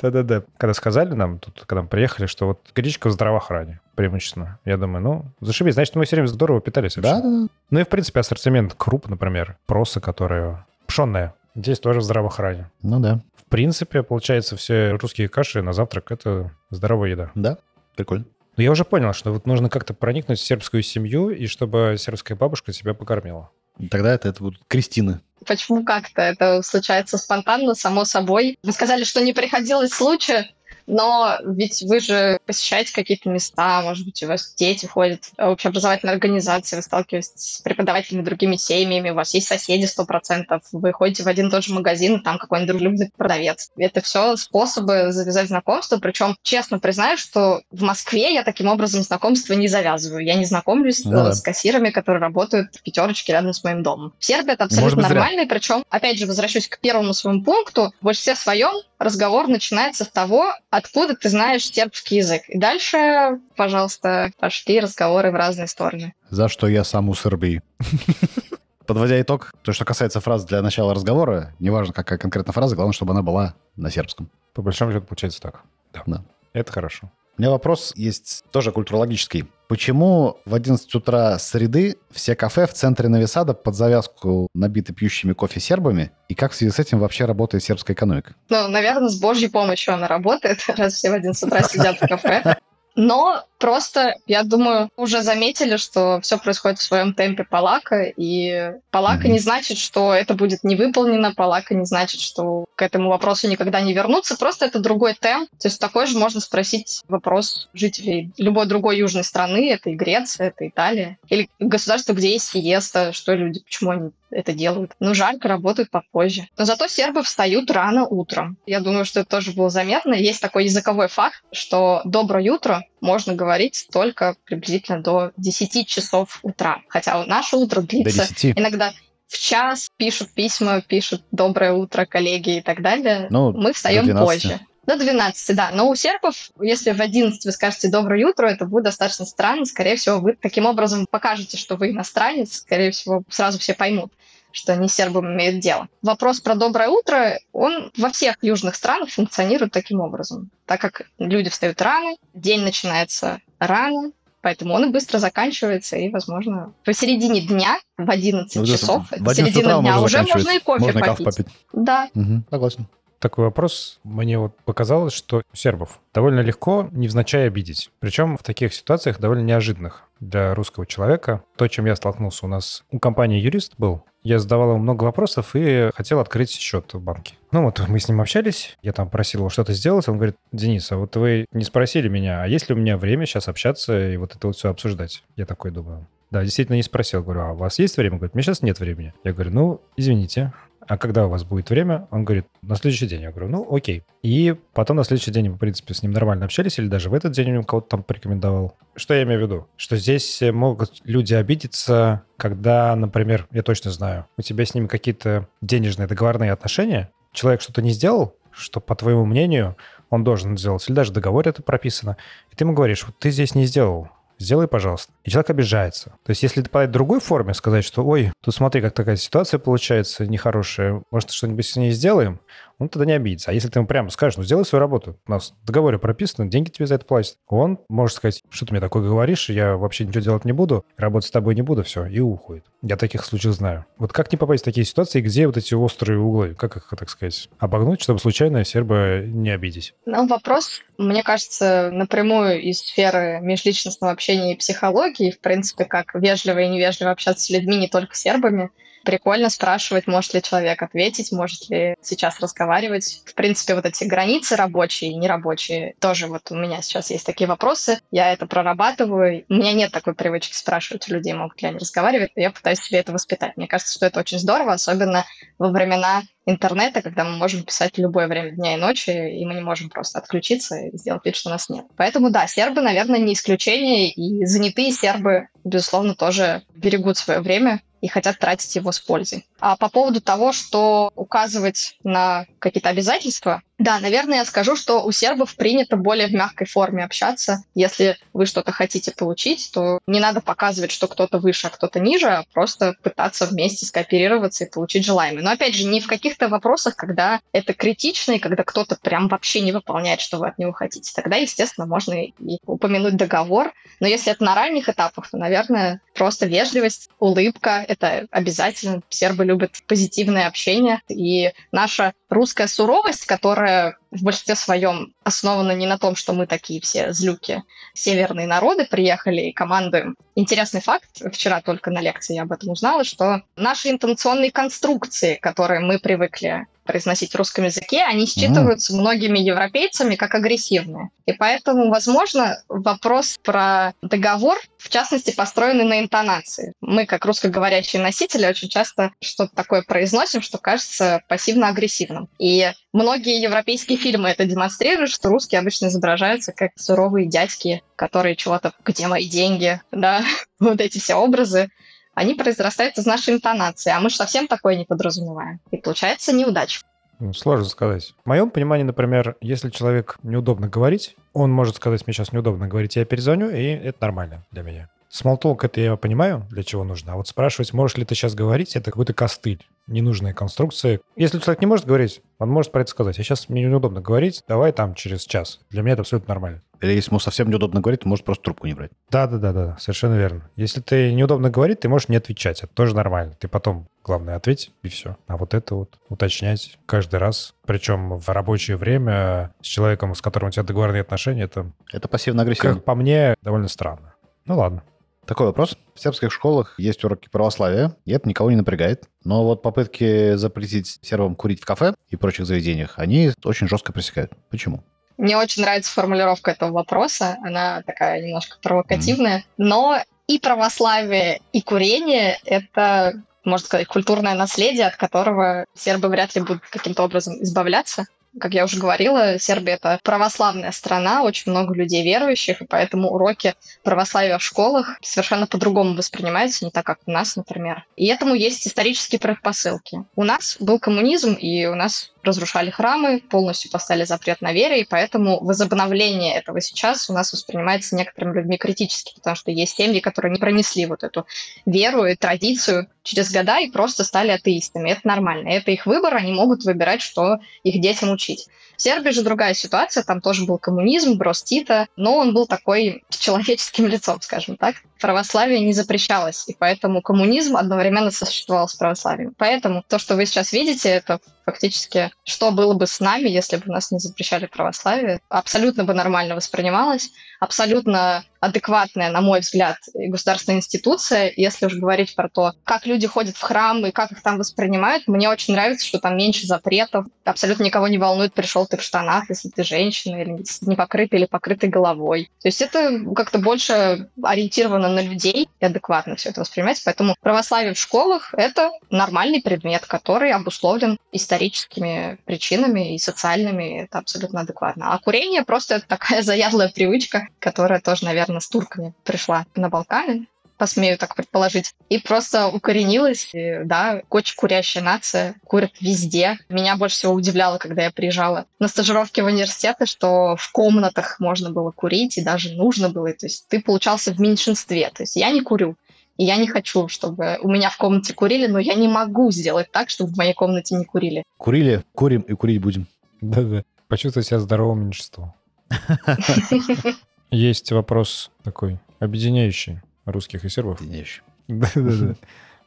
да-да-да. Когда сказали нам, тут, когда мы приехали, что вот гречка в здравоохране преимущественно. Я думаю, ну, зашибись, значит, мы все время здорово питались вообще. Да, да, да. Ну и, в принципе, ассортимент круп, например, проса, которая пшенная, здесь тоже в здравоохране. Ну да, В принципе, получается, все русские каши на завтрак — это здоровая еда. да. Прикольно. Но я уже понял, что вот нужно как-то проникнуть в сербскую семью, и чтобы сербская бабушка тебя покормила. Тогда это, это будут крестины. Почему как-то? Это случается спонтанно, само собой. Вы сказали, что не приходилось случая. Но ведь вы же посещаете какие-то места, может быть, у вас дети ходят в общеобразовательной организации, вы сталкиваетесь с преподавателями другими семьями, у вас есть соседи 100%, вы ходите в один и тот же магазин, там какой-нибудь дружелюбный продавец. Это все способы завязать знакомство, причем честно признаю, что в Москве я таким образом знакомства не завязываю. Я не знакомлюсь ну, да. с кассирами, которые работают в пятерочке рядом с моим домом. В Сербии это абсолютно нормально, причем, опять же, возвращусь к первому своему пункту, в большинстве своем разговор начинается с того, откуда ты знаешь сербский язык. И дальше, пожалуйста, пошли разговоры в разные стороны. За что я сам у Сербии. Подводя итог, то, что касается фраз для начала разговора, неважно, какая конкретно фраза, главное, чтобы она была на сербском. По большому счету получается так. Да. да. Это хорошо. У меня вопрос есть тоже культурологический. Почему в 11 утра среды все кафе в центре Новисада под завязку набиты пьющими кофе сербами? И как в связи с этим вообще работает сербская экономика? Ну, наверное, с божьей помощью она работает, раз все в 11 утра сидят в кафе. Но просто, я думаю, уже заметили, что все происходит в своем темпе Палака, и Палака не значит, что это будет не выполнено, Палака не значит, что к этому вопросу никогда не вернуться, просто это другой темп. То есть такой же можно спросить вопрос жителей любой другой южной страны, это и Греция, это Италия, или государство, где есть сиеста, что люди, почему они это делают. Но жарко работают попозже. Но зато сербы встают рано утром. Я думаю, что это тоже было заметно. Есть такой языковой факт, что «доброе утро» можно говорить только приблизительно до 10 часов утра. Хотя наше утро длится иногда в час, пишут письма, пишут «доброе утро, коллеги» и так далее. Ну, Мы встаем позже. До 12, да. Но у сербов, если в 11 вы скажете «доброе утро», это будет достаточно странно. Скорее всего, вы таким образом покажете, что вы иностранец. Скорее всего, сразу все поймут что они с сербами имеют дело. Вопрос про доброе утро, он во всех южных странах функционирует таким образом. Так как люди встают рано, день начинается рано, Поэтому он и быстро заканчивается, и, возможно, посередине дня, в 11 ну, часов, в 11 середина дня, уже можно и кофе можно попить. попить. Да. Угу, согласен такой вопрос. Мне вот показалось, что сербов довольно легко невзначай обидеть. Причем в таких ситуациях довольно неожиданных для русского человека. То, чем я столкнулся у нас, у компании юрист был, я задавал ему много вопросов и хотел открыть счет в банке. Ну вот мы с ним общались, я там просил его что-то сделать, он говорит, Денис, а вот вы не спросили меня, а есть ли у меня время сейчас общаться и вот это вот все обсуждать? Я такой думаю, да, действительно не спросил. Говорю, а у вас есть время? Говорит, у меня сейчас нет времени. Я говорю, ну, извините, а когда у вас будет время? Он говорит, на следующий день. Я говорю, ну, окей. И потом на следующий день в принципе, с ним нормально общались, или даже в этот день он кого-то там порекомендовал. Что я имею в виду? Что здесь могут люди обидеться, когда, например, я точно знаю, у тебя с ними какие-то денежные договорные отношения, человек что-то не сделал, что, по твоему мнению, он должен сделать, или даже в договоре это прописано, и ты ему говоришь, вот ты здесь не сделал, сделай, пожалуйста. И человек обижается. То есть если в другой форме, сказать, что, ой, тут смотри, как такая ситуация получается нехорошая, может, что-нибудь с ней сделаем, он тогда не обидится. А если ты ему прямо скажешь, ну, сделай свою работу, у нас в договоре прописано, деньги тебе за это платят, он может сказать, что ты мне такое говоришь, я вообще ничего делать не буду, работать с тобой не буду, все, и уходит. Я таких случаев знаю. Вот как не попасть в такие ситуации, где вот эти острые углы, как их, так сказать, обогнуть, чтобы случайно серба не обидеть? Ну, вопрос, мне кажется, напрямую из сферы межличностного общения и психологии, в принципе, как вежливо и невежливо общаться с людьми, не только сербами, Прикольно спрашивать, может ли человек ответить, может ли сейчас разговаривать. В принципе, вот эти границы рабочие и нерабочие, тоже вот у меня сейчас есть такие вопросы, я это прорабатываю. У меня нет такой привычки спрашивать у людей, могут ли они разговаривать, я пытаюсь себе это воспитать. Мне кажется, что это очень здорово, особенно во времена интернета, когда мы можем писать в любое время дня и ночи, и мы не можем просто отключиться и сделать вид, что нас нет. Поэтому да, сербы, наверное, не исключение, и занятые сербы, безусловно, тоже берегут свое время и хотят тратить его с пользой. А по поводу того, что указывать на какие-то обязательства, да, наверное, я скажу, что у сербов принято более в мягкой форме общаться. Если вы что-то хотите получить, то не надо показывать, что кто-то выше, а кто-то ниже, а просто пытаться вместе скооперироваться и получить желаемое. Но опять же, не в каких-то вопросах, когда это критично, и когда кто-то прям вообще не выполняет, что вы от него хотите. Тогда, естественно, можно и упомянуть договор. Но если это на ранних этапах, то, наверное, просто вежливость, улыбка — это обязательно. Сербы любят позитивное общение. И наша русская суровость, которая в большинстве своем основана не на том, что мы такие все злюки. Северные народы приехали и командуем. Интересный факт, вчера только на лекции я об этом узнала, что наши интонационные конструкции, которые мы привыкли произносить в русском языке, они считываются mm. многими европейцами как агрессивные. И поэтому, возможно, вопрос про договор, в частности, построенный на интонации. Мы, как русскоговорящие носители, очень часто что-то такое произносим, что кажется пассивно-агрессивным. И многие европейские фильмы это демонстрируют, что русские обычно изображаются как суровые дядьки, которые чего-то «где мои деньги?», да, вот эти все образы они произрастают из нашей интонации, а мы же совсем такое не подразумеваем. И получается неудача. Ну, сложно сказать. В моем понимании, например, если человек неудобно говорить, он может сказать, мне сейчас неудобно говорить, я перезвоню, и это нормально для меня. Смолтолк это я понимаю, для чего нужно. А вот спрашивать, можешь ли ты сейчас говорить, это какой-то костыль, ненужная конструкция. Если человек не может говорить, он может про это сказать. А сейчас мне неудобно говорить, давай там через час. Для меня это абсолютно нормально. Или если ему совсем неудобно говорить, то может просто трубку не брать. Да-да-да, совершенно верно. Если ты неудобно говорить, ты можешь не отвечать. Это тоже нормально. Ты потом, главное, ответь, и все. А вот это вот уточнять каждый раз, причем в рабочее время с человеком, с которым у тебя договорные отношения, это... Это пассивно-агрессивно. Как по мне, довольно странно. Ну ладно. Такой вопрос. В сербских школах есть уроки православия, и это никого не напрягает. Но вот попытки запретить сербам курить в кафе и прочих заведениях, они очень жестко пресекают. Почему? Мне очень нравится формулировка этого вопроса. Она такая немножко провокативная. Но и православие, и курение — это, можно сказать, культурное наследие, от которого сербы вряд ли будут каким-то образом избавляться. Как я уже говорила, Сербия — это православная страна, очень много людей верующих, и поэтому уроки православия в школах совершенно по-другому воспринимаются, не так, как у нас, например. И этому есть исторические предпосылки. У нас был коммунизм, и у нас разрушали храмы, полностью поставили запрет на вере, и поэтому возобновление этого сейчас у нас воспринимается некоторыми людьми критически, потому что есть семьи, которые не пронесли вот эту веру и традицию через года и просто стали атеистами. Это нормально. Это их выбор, они могут выбирать, что их детям учить. В Сербии же другая ситуация, там тоже был коммунизм, брос Тита, но он был такой с человеческим лицом, скажем так. Православие не запрещалось, и поэтому коммунизм одновременно существовал с православием. Поэтому то, что вы сейчас видите, это фактически, что было бы с нами, если бы нас не запрещали православие, абсолютно бы нормально воспринималось, абсолютно адекватная, на мой взгляд, государственная институция. Если уж говорить про то, как люди ходят в храм и как их там воспринимают, мне очень нравится, что там меньше запретов. Абсолютно никого не волнует, пришел ты в штанах, если ты женщина, или не покрытой или покрытой головой. То есть это как-то больше ориентировано на людей и адекватно все это воспринимать. Поэтому православие в школах — это нормальный предмет, который обусловлен историческими причинами и социальными. Это абсолютно адекватно. А курение просто это такая заядлая привычка, которая тоже, наверное, наверное, с турками пришла на Балканы, посмею так предположить, и просто укоренилась, и, да, очень курящая нация, курят везде. Меня больше всего удивляло, когда я приезжала на стажировки в университеты, что в комнатах можно было курить, и даже нужно было, то есть ты получался в меньшинстве, то есть я не курю, и я не хочу, чтобы у меня в комнате курили, но я не могу сделать так, чтобы в моей комнате не курили. Курили, курим и курить будем. Да-да. Почувствуй себя здоровым меньшинством. Есть вопрос такой, объединяющий русских и сербов. Объединяющий. Да-да-да.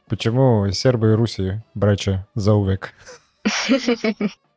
Почему сербы и руси братья заувек?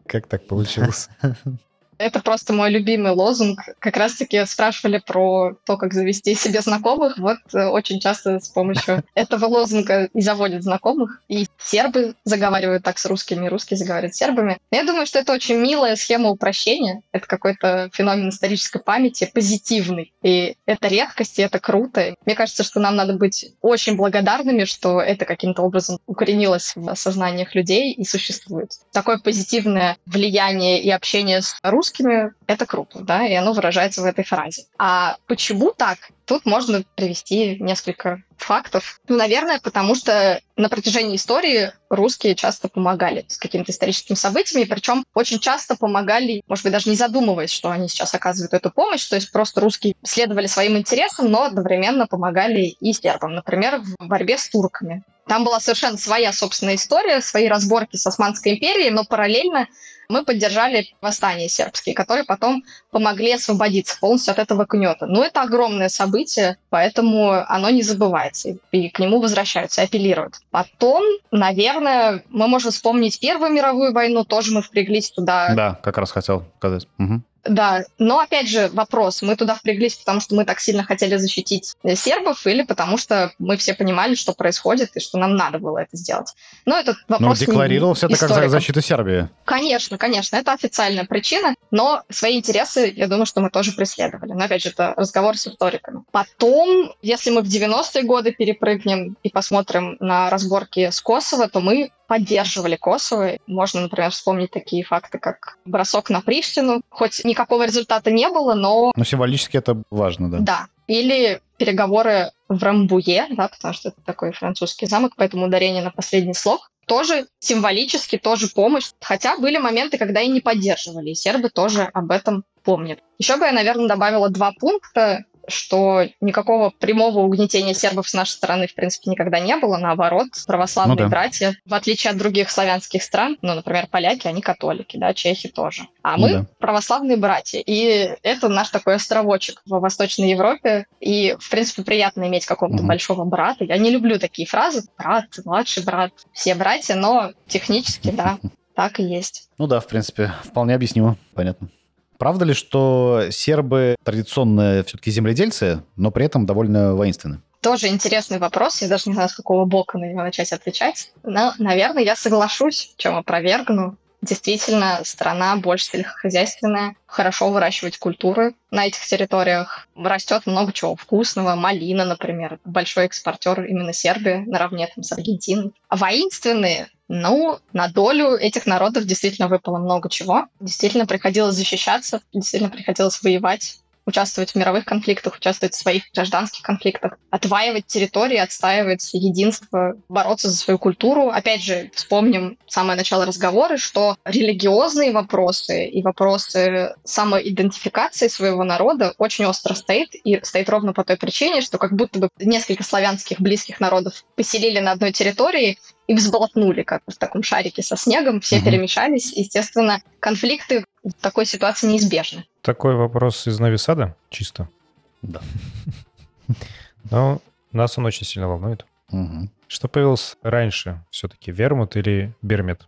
Как так получилось? Это просто мой любимый лозунг. Как раз-таки спрашивали про то, как завести себе знакомых. Вот э, очень часто с помощью этого лозунга и заводят знакомых. И сербы заговаривают так с русскими, и русские заговаривают с сербами. Я думаю, что это очень милая схема упрощения. Это какой-то феномен исторической памяти, позитивный. И это редкость, и это круто. Мне кажется, что нам надо быть очень благодарными, что это каким-то образом укоренилось в сознаниях людей и существует. Такое позитивное влияние и общение с русскими русскими, это круто, да, и оно выражается в этой фразе. А почему так? Тут можно привести несколько фактов. Ну, наверное, потому что на протяжении истории русские часто помогали с какими-то историческими событиями, причем очень часто помогали, может быть, даже не задумываясь, что они сейчас оказывают эту помощь, то есть просто русские следовали своим интересам, но одновременно помогали и сербам, например, в борьбе с турками. Там была совершенно своя собственная история, свои разборки с Османской империей, но параллельно мы поддержали восстание сербские, которые потом помогли освободиться полностью от этого гнета. Но это огромное событие, поэтому оно не забывается, и к нему возвращаются, апеллируют. Потом, наверное, мы можем вспомнить Первую мировую войну, тоже мы впряглись туда. Да, как раз хотел сказать. Угу. Да, но опять же вопрос, мы туда впряглись, потому что мы так сильно хотели защитить сербов или потому что мы все понимали, что происходит и что нам надо было это сделать. Но этот Ну, вопрос... не декларировался это как историкам. защита Сербии. Конечно, конечно, это официальная причина, но свои интересы, я думаю, что мы тоже преследовали. Но, опять же, это разговор с историками. Потом, если мы в 90-е годы перепрыгнем и посмотрим на разборки с Косово, то мы поддерживали Косово. Можно, например, вспомнить такие факты, как бросок на Приштину. Хоть никакого результата не было, но Но символически это важно, да. да. Или переговоры в Рамбуе, да, потому что это такой французский замок, поэтому ударение на последний слог. Тоже символически, тоже помощь. Хотя были моменты, когда и не поддерживали, и сербы тоже об этом помнят. Еще бы я, наверное, добавила два пункта, что никакого прямого угнетения сербов с нашей стороны, в принципе, никогда не было. Наоборот, православные Ну да. братья, в отличие от других славянских стран, ну, например, поляки, они католики, да, чехи тоже. А Ну мы да. православные братья. И это наш такой островочек в Восточной Европе. И, в принципе, приятно иметь какого-то Мгм. большого брата. Я не люблю такие фразы. Брат, младший брат, все братья, но технически, да, так и есть. Ну да, в принципе, вполне объяснимо, понятно. Правда ли, что сербы традиционно все-таки земледельцы, но при этом довольно воинственны? Тоже интересный вопрос. Я даже не знаю, с какого бока на него начать отвечать. Но, наверное, я соглашусь, чем опровергну. Действительно, страна больше сельскохозяйственная, хорошо выращивать культуры на этих территориях. Растет много чего вкусного, малина, например. Большой экспортер именно Сербия, наравне там, с Аргентиной. А воинственные, ну, на долю этих народов действительно выпало много чего. Действительно приходилось защищаться, действительно приходилось воевать участвовать в мировых конфликтах, участвовать в своих гражданских конфликтах, отваивать территории, отстаивать единство, бороться за свою культуру. Опять же, вспомним самое начало разговора, что религиозные вопросы и вопросы самоидентификации своего народа очень остро стоит, и стоит ровно по той причине, что как будто бы несколько славянских близких народов поселили на одной территории, и взболотнули, как в таком шарике со снегом, все Мгм. перемешались. Естественно, конфликты в такой ситуации неизбежны. Такой вопрос из Новисада, чисто. Да. Но нас он очень сильно волнует. Что появилось раньше все-таки, вермут или бермет?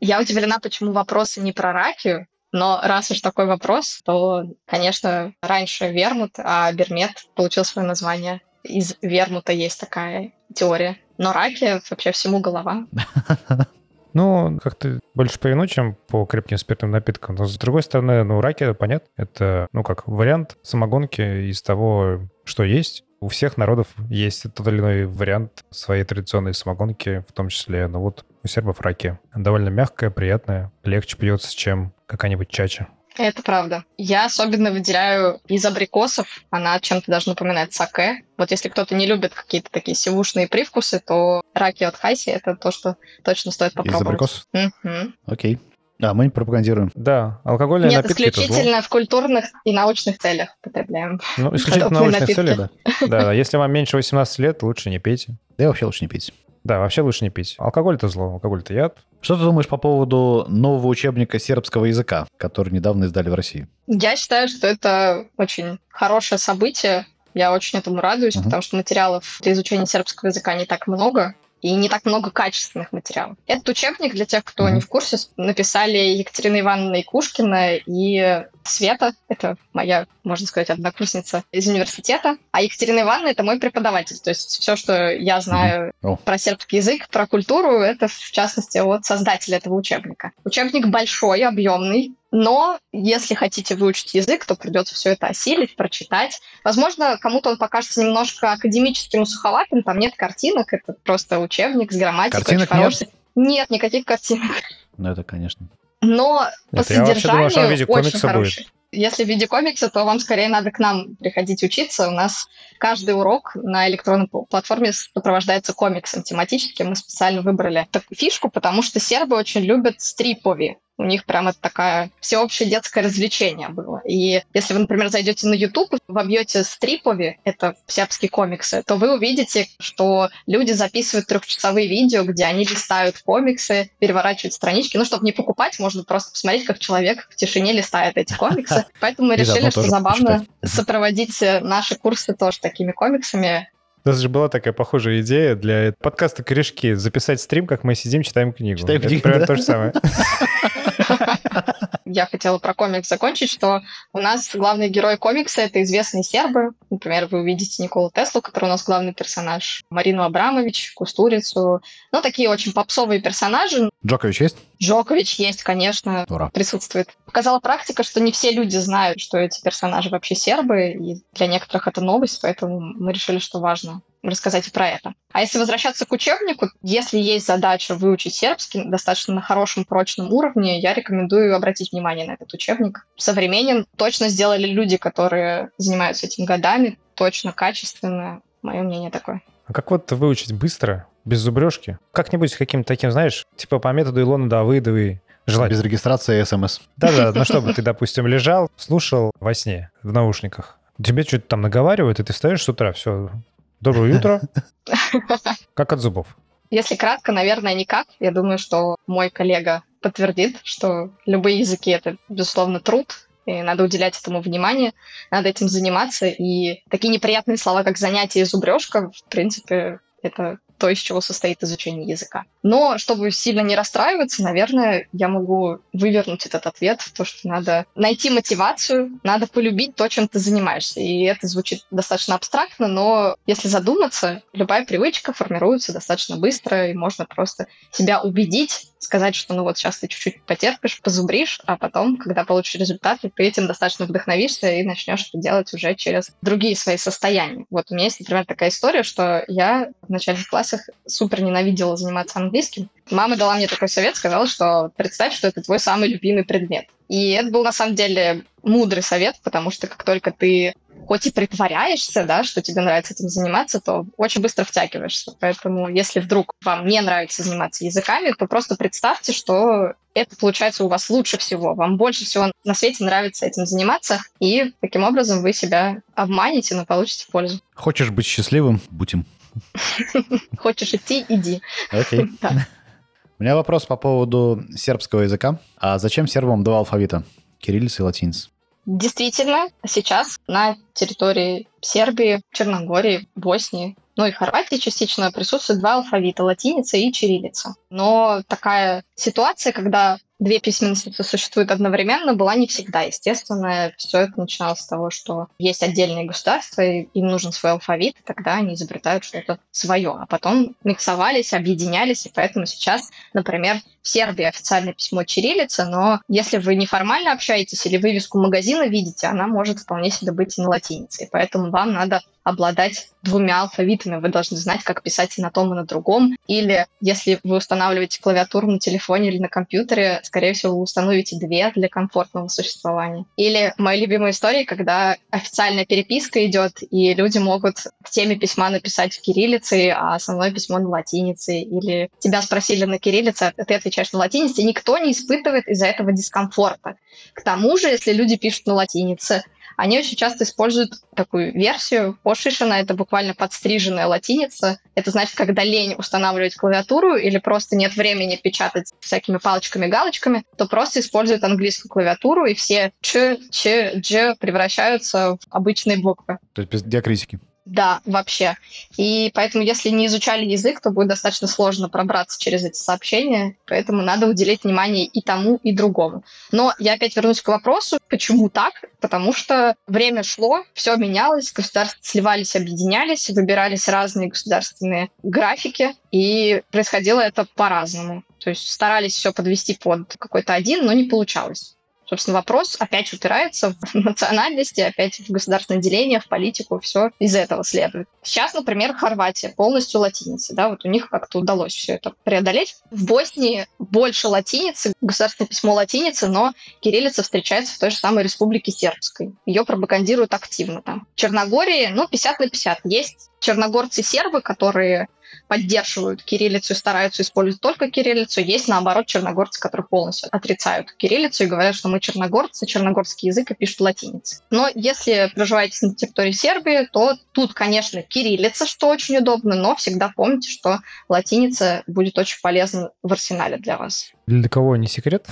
Я удивлена, почему вопросы не про ракию, но раз уж такой вопрос, то, конечно, раньше вермут, а бермет получил свое название. Из вермута есть такая теория. Но ракия вообще всему голова. Ну, как-то больше по вину, чем по крепким спиртным напиткам. Но, с другой стороны, ну, раки, понятно, это, ну, как вариант самогонки из того, что есть. У всех народов есть тот или иной вариант своей традиционной самогонки, в том числе, ну вот, у сербов раки. Довольно мягкая, приятная, легче пьется, чем какая-нибудь чача. Это правда. Я особенно выделяю из абрикосов. Она чем-то даже напоминает саке. Вот если кто-то не любит какие-то такие сивушные привкусы, то раки от Хайси — это то, что точно стоит Из попробовать. абрикосов? Мгм. Окей. А, мы не пропагандируем. Да, алкогольные Нет, напитки это зло. исключительно в культурных и научных целях потребляем. Ну, исключительно подобные научных целей, да. Да, да, если вам меньше 18 лет, лучше не пейте. Да и вообще лучше не пить. Да, вообще лучше не пить. Алкоголь это зло, алкоголь это яд. Что ты думаешь по поводу нового учебника сербского языка, который недавно издали в России? Я считаю, что это очень хорошее событие. Я очень этому радуюсь, Мгм. потому что материалов для изучения сербского языка не так много. И не так много качественных материалов. Этот учебник, для тех, кто не в курсе, написали Екатерина Ивановна Якушкина и Света. Это моя, можно сказать, однокурсница из университета. А Екатерина Ивановна — это мой преподаватель. То есть все, что я знаю О. про сербский язык, про культуру, это, в частности, от создателя этого учебника. Учебник большой, объемный, но если хотите выучить язык, то придется все это осилить, прочитать. Возможно, кому-то он покажется немножко академическим суховатым, там нет картинок, это просто учебник с грамматикой. Картинок очень хороший. Нет, никаких картинок. Ну, это, конечно. Но по Это я вообще думал, содержанию что в виде очень хороший. Если в виде комикса, то вам скорее надо к нам приходить учиться. У нас каждый урок на электронной пл- платформе сопровождается комиксом тематическим. Мы специально выбрали такую фишку, потому что сербы очень любят стрипови. У них прям это такая всеобщее детское развлечение было. И если вы, например, зайдете на YouTube, вобьете стрипови, это сербские комиксы, то вы увидите, что люди записывают трехчасовые видео, где они листают комиксы, переворачивают странички. Ну, чтобы не покупать, можно просто посмотреть, как человек в тишине листает эти комиксы. Поэтому мы решили, что забавно сопроводить э, наши курсы тоже такими комиксами. У нас же была такая похожая идея для подкаста «Корешки» записать стрим, как мы сидим, читаем книгу. Читаем это книгу, примерно да? то же самое. я хотела про комикс закончить, что у нас главный герой комикса — это известные сербы. Например, вы увидите Николу Теслу, который у нас главный персонаж, Марину Абрамович, Кустурицу. Ну, такие очень попсовые персонажи. Джокович есть? Джокович есть, конечно, Ура. присутствует. Показала практика, что не все люди знают, что эти персонажи вообще сербы, и для некоторых это новость, поэтому мы решили, что важно рассказать и про это. А если возвращаться к учебнику, если есть задача выучить сербский достаточно на хорошем, прочном уровне, я рекомендую обратить внимание на этот учебник. Современен точно сделали люди, которые занимаются этим годами, точно, качественно. Мое мнение такое. А как вот выучить быстро, без зубрежки? Как-нибудь каким-то таким, знаешь, типа по методу Илоны Давыдовой, желательно. Без регистрации и смс. Да-да, ну чтобы ты, допустим, лежал, слушал во сне в наушниках. Тебе что-то там наговаривают, и ты встаешь с утра, все, доброе утро, как от зубов. Если кратко, наверное, никак. Я думаю, что мой коллега подтвердит, что любые языки — это, безусловно, труд, и надо уделять этому внимание, надо этим заниматься. И такие неприятные слова, как занятие и зубрежка, в принципе, это то, из чего состоит изучение языка. Но чтобы сильно не расстраиваться, наверное, я могу вывернуть этот ответ, то, что надо найти мотивацию, надо полюбить то, чем ты занимаешься. И это звучит достаточно абстрактно, но если задуматься, любая привычка формируется достаточно быстро, и можно просто себя убедить, сказать, что ну вот сейчас ты чуть-чуть потерпишь, позубришь, а потом, когда получишь результаты, ты этим достаточно вдохновишься и начнешь это делать уже через другие свои состояния. Вот у меня есть, например, такая история, что я в начальных классах супер ненавидела заниматься английским. Мама дала мне такой совет, сказала, что представь, что это твой самый любимый предмет. И это был на самом деле мудрый совет, потому что как только ты хоть и притворяешься, да, что тебе нравится этим заниматься, то очень быстро втягиваешься. Поэтому если вдруг вам не нравится заниматься языками, то просто представьте, что это получается у вас лучше всего. Вам больше всего на свете нравится этим заниматься, и таким образом вы себя обманете, но получите пользу. Хочешь быть счастливым? Будь им. Хочешь идти, иди. Окей. У меня вопрос по поводу сербского языка. А зачем сербам два алфавита? Кириллица и латиница. Действительно, сейчас на территории Сербии, Черногории, Боснии, ну и Хорватии частично присутствуют два алфавита – латиница и чириллица. Но такая ситуация, когда две письменности существуют одновременно, была не всегда. Естественно, все это начиналось с того, что есть отдельные государства, и им нужен свой алфавит, и тогда они изобретают что-то свое. А потом миксовались, объединялись, и поэтому сейчас, например, в Сербии официальное письмо чириллица, но если вы неформально общаетесь или вывеску магазина видите, она может вполне себе быть и на латинице. И поэтому вам надо обладать двумя алфавитами. Вы должны знать, как писать и на том, и на другом. Или если вы устанавливаете клавиатуру на телефоне или на компьютере, скорее всего, вы установите две для комфортного существования. Или моя любимая история, когда официальная переписка идет, и люди могут в теме письма написать в кириллице, а основное письмо на латинице. Или тебя спросили на кириллице, а ты отвечаешь на латинице, никто не испытывает из-за этого дискомфорта. К тому же, если люди пишут на латинице, они очень часто используют такую версию. Пошишина — это буквально подстриженная латиница. Это значит, когда лень устанавливать клавиатуру или просто нет времени печатать всякими палочками-галочками, то просто используют английскую клавиатуру, и все ч, ч, дж превращаются в обычные буквы. То есть без диакритики. Да, вообще. И поэтому, если не изучали язык, то будет достаточно сложно пробраться через эти сообщения, поэтому надо уделить внимание и тому, и другому. Но я опять вернусь к вопросу, почему так? Потому что время шло, все менялось, государства сливались, объединялись, выбирались разные государственные графики, и происходило это по-разному. То есть старались все подвести под какой-то один, но не получалось. Собственно, вопрос опять упирается в национальности, опять в государственное деление, в политику, все из этого следует. Сейчас, например, Хорватия полностью латиница, да, вот у них как-то удалось все это преодолеть. В Боснии больше латиницы, государственное письмо латиницы, но кириллица встречается в той же самой республике сербской. Ее пропагандируют активно там. В Черногории, ну, 50 на 50. Есть черногорцы-сербы, которые поддерживают кириллицу и стараются использовать только кириллицу. Есть, наоборот, черногорцы, которые полностью отрицают кириллицу и говорят, что мы черногорцы, черногорский язык и пишут латиницей. Но если проживаете на территории Сербии, то тут, конечно, кириллица, что очень удобно, но всегда помните, что латиница будет очень полезна в арсенале для вас. Для кого не секрет,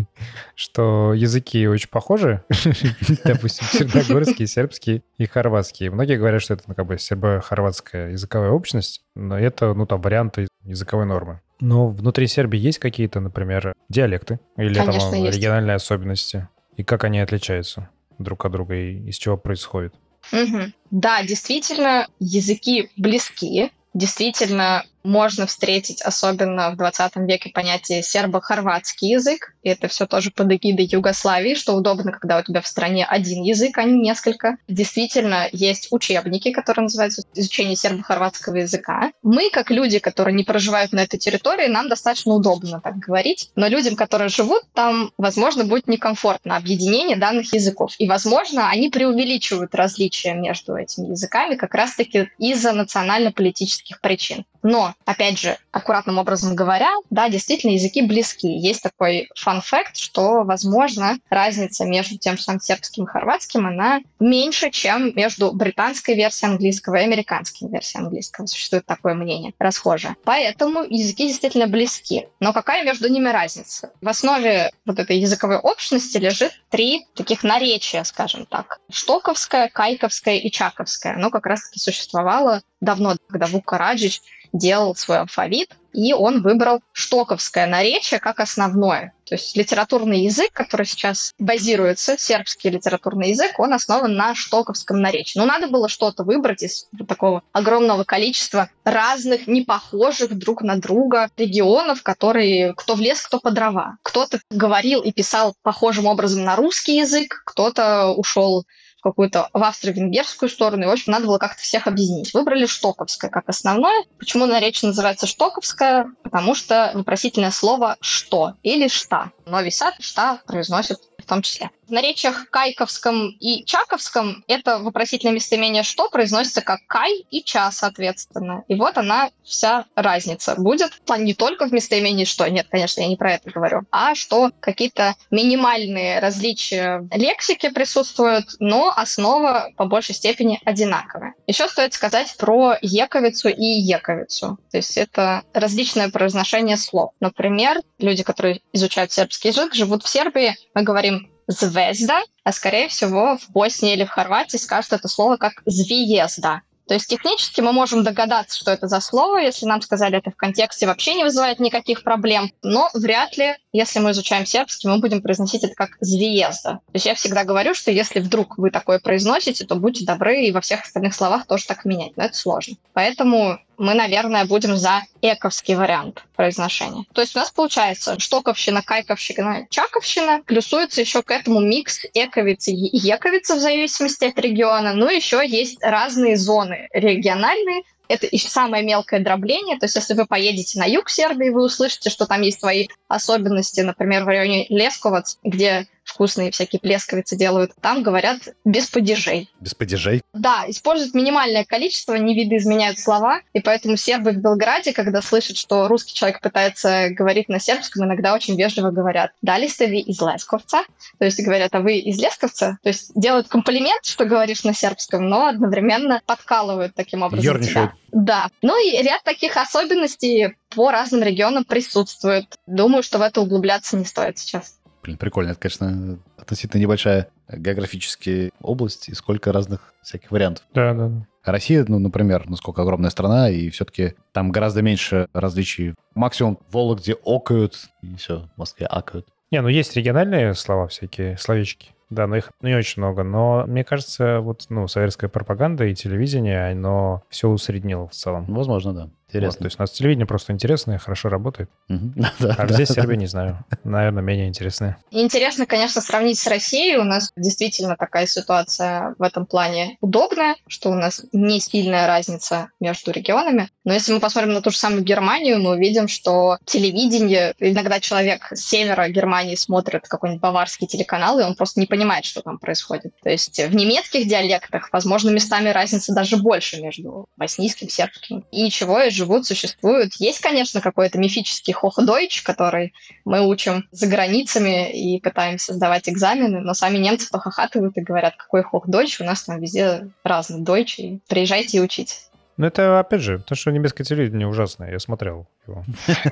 что языки очень похожи, допустим, черногорский, сербский и хорватский. Многие говорят, что это ну, как бы сербо-хорватская языковая общность, но это, ну, там, варианты языковой нормы. Но внутри Сербии есть какие-то, например, диалекты или Конечно, там есть. региональные особенности? И как они отличаются друг от друга и из чего происходит? Мгм. Да, действительно, языки близки. Действительно, можно встретить, особенно в 20 веке, понятие сербо-хорватский язык. И это все тоже под эгидой Югославии, что удобно, когда у тебя в стране один язык, а не несколько. Действительно, есть учебники, которые называются «Изучение сербо-хорватского языка». Мы, как люди, которые не проживают на этой территории, нам достаточно удобно так говорить. Но людям, которые живут там, возможно, будет некомфортно объединение данных языков. И, возможно, они преувеличивают различия между этими языками как раз-таки из-за национально-политических причин. Но, опять же, аккуратным образом говоря, да, действительно, языки близки. Есть такой фан-факт, что, возможно, разница между тем же самым сербским и хорватским, она меньше, чем между британской версией английского и американской версией английского. Существует такое мнение, расхожее. Поэтому языки действительно близки. Но какая между ними разница? В основе вот этой языковой общности лежит три таких наречия, скажем так. Штоковское, Кайковское и Чаковское. Оно как раз-таки существовало давно, когда Вук Караджич делал свой алфавит, и он выбрал штоковское наречие как основное. То есть литературный язык, который сейчас базируется, сербский литературный язык, он основан на штоковском наречии. Но надо было что-то выбрать из такого огромного количества разных, не похожих друг на друга регионов, которые кто в лес, кто по дрова. Кто-то говорил и писал похожим образом на русский язык, кто-то ушел какую-то в австро-венгерскую сторону, и, в общем, надо было как-то всех объединить. Выбрали штоковское как основное. Почему наречие называется штоковское? Потому что вопросительное слово «что» или «шта». Но висят «шта» произносят в том числе. В наречиях кайковском и чаковском это вопросительное местоимение «что» произносится как «кай» и «ча», соответственно. И вот она вся разница будет. Не только в местоимении «что», нет, конечно, я не про это говорю, а что какие-то минимальные различия лексики присутствуют, но основа по большей степени одинаковая. Еще стоит сказать про ековицу и ековицу. То есть это различное произношение слов. Например, люди, которые изучают сербский язык, живут в Сербии, мы говорим звезда, а скорее всего в Боснии или в Хорватии скажут это слово как звиезда. То есть технически мы можем догадаться, что это за слово, если нам сказали это в контексте, вообще не вызывает никаких проблем. Но вряд ли, если мы изучаем сербский, мы будем произносить это как звезда. То есть я всегда говорю, что если вдруг вы такое произносите, то будьте добры и во всех остальных словах тоже так менять. Но это сложно. Поэтому мы, наверное, будем за эковский вариант произношения. То есть у нас получается штоковщина, кайковщина, чаковщина, плюсуется еще к этому микс эковицы и ековицы в зависимости от региона. Ну, еще есть разные зоны региональные, это еще самое мелкое дробление. То есть, если вы поедете на юг Сербии, вы услышите, что там есть свои особенности, например, в районе Лесковац, где вкусные всякие плесковицы делают, там говорят без падежей. Без падежей? Да, используют минимальное количество, не видоизменяют слова, и поэтому сербы в Белграде, когда слышат, что русский человек пытается говорить на сербском, иногда очень вежливо говорят «Дали сте вы из Лесковца?» То есть говорят «А вы из Лесковца?» То есть делают комплимент, что говоришь на сербском, но одновременно подкалывают таким образом Ёрничают. Да. Ну и ряд таких особенностей по разным регионам присутствует. Думаю, что в это углубляться не стоит сейчас. Блин, прикольно. Это, конечно, относительно небольшая географическая область и сколько разных всяких вариантов. Да, да, да. Россия, ну, например, насколько огромная страна, и все-таки там гораздо меньше различий. Максимум Вологде окают, и все, в Москве акают. Не, ну есть региональные слова всякие, словечки. Да, но их не очень много. Но мне кажется, вот, ну, советская пропаганда и телевидение, оно все усреднило в целом. Возможно, да. Вот, Интересно. то есть у нас телевидение просто интересное, хорошо работает. Да, А да, здесь да. Сербия, не знаю. Наверное, менее интересное. Интересно, конечно, сравнить с Россией. У нас действительно такая ситуация в этом плане удобная, что у нас не сильная разница между регионами. Но если мы посмотрим на ту же самую Германию, мы увидим, что телевидение, иногда человек с севера Германии смотрит какой-нибудь баварский телеканал, и он просто не понимает, что там происходит. То есть в немецких диалектах, возможно, местами разница даже больше между боснийским, сербским. И ничего, и живут, существуют. Есть, конечно, какой-то мифический хохдойч, который мы учим за границами и пытаемся сдавать экзамены, но сами немцы похохатывают и говорят, какой хохдойч, у нас там везде разный дойч, и приезжайте и учите. Ну, это, опять же, то, что немецкое телевидение ужасное. Я смотрел его.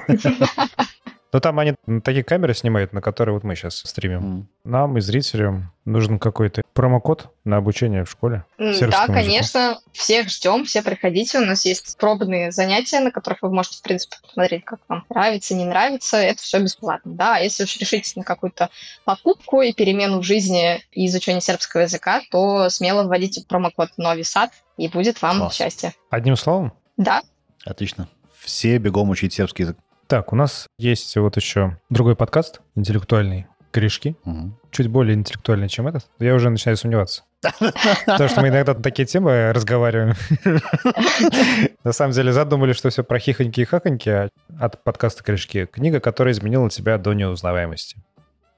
Но там они такие камеры снимают, на которые вот мы сейчас стримим. М. Нам и зрителям нужен какой-то промокод на обучение в школе. М, Да, языку. конечно, всех ждем, все приходите. У нас есть пробные занятия, на которых вы можете, в принципе, посмотреть, как вам нравится, не нравится. Это все бесплатно. Да, а если уж решитесь на какую-то покупку и перемену в жизни и изучение сербского языка, то смело вводите промокод Нови Сад, и будет вам Класс. счастье. Одним словом, Да, Отлично. Все бегом учить сербский язык. Так, у нас есть вот еще другой подкаст интеллектуальный «Корешки». Мгм. Чуть более интеллектуальный, чем этот. Я уже начинаю сомневаться. Потому что мы иногда на такие темы разговариваем. На самом деле задумали, что все про хихоньки и хахоньки а от подкаста «Корешки». Книга, которая изменила тебя до неузнаваемости.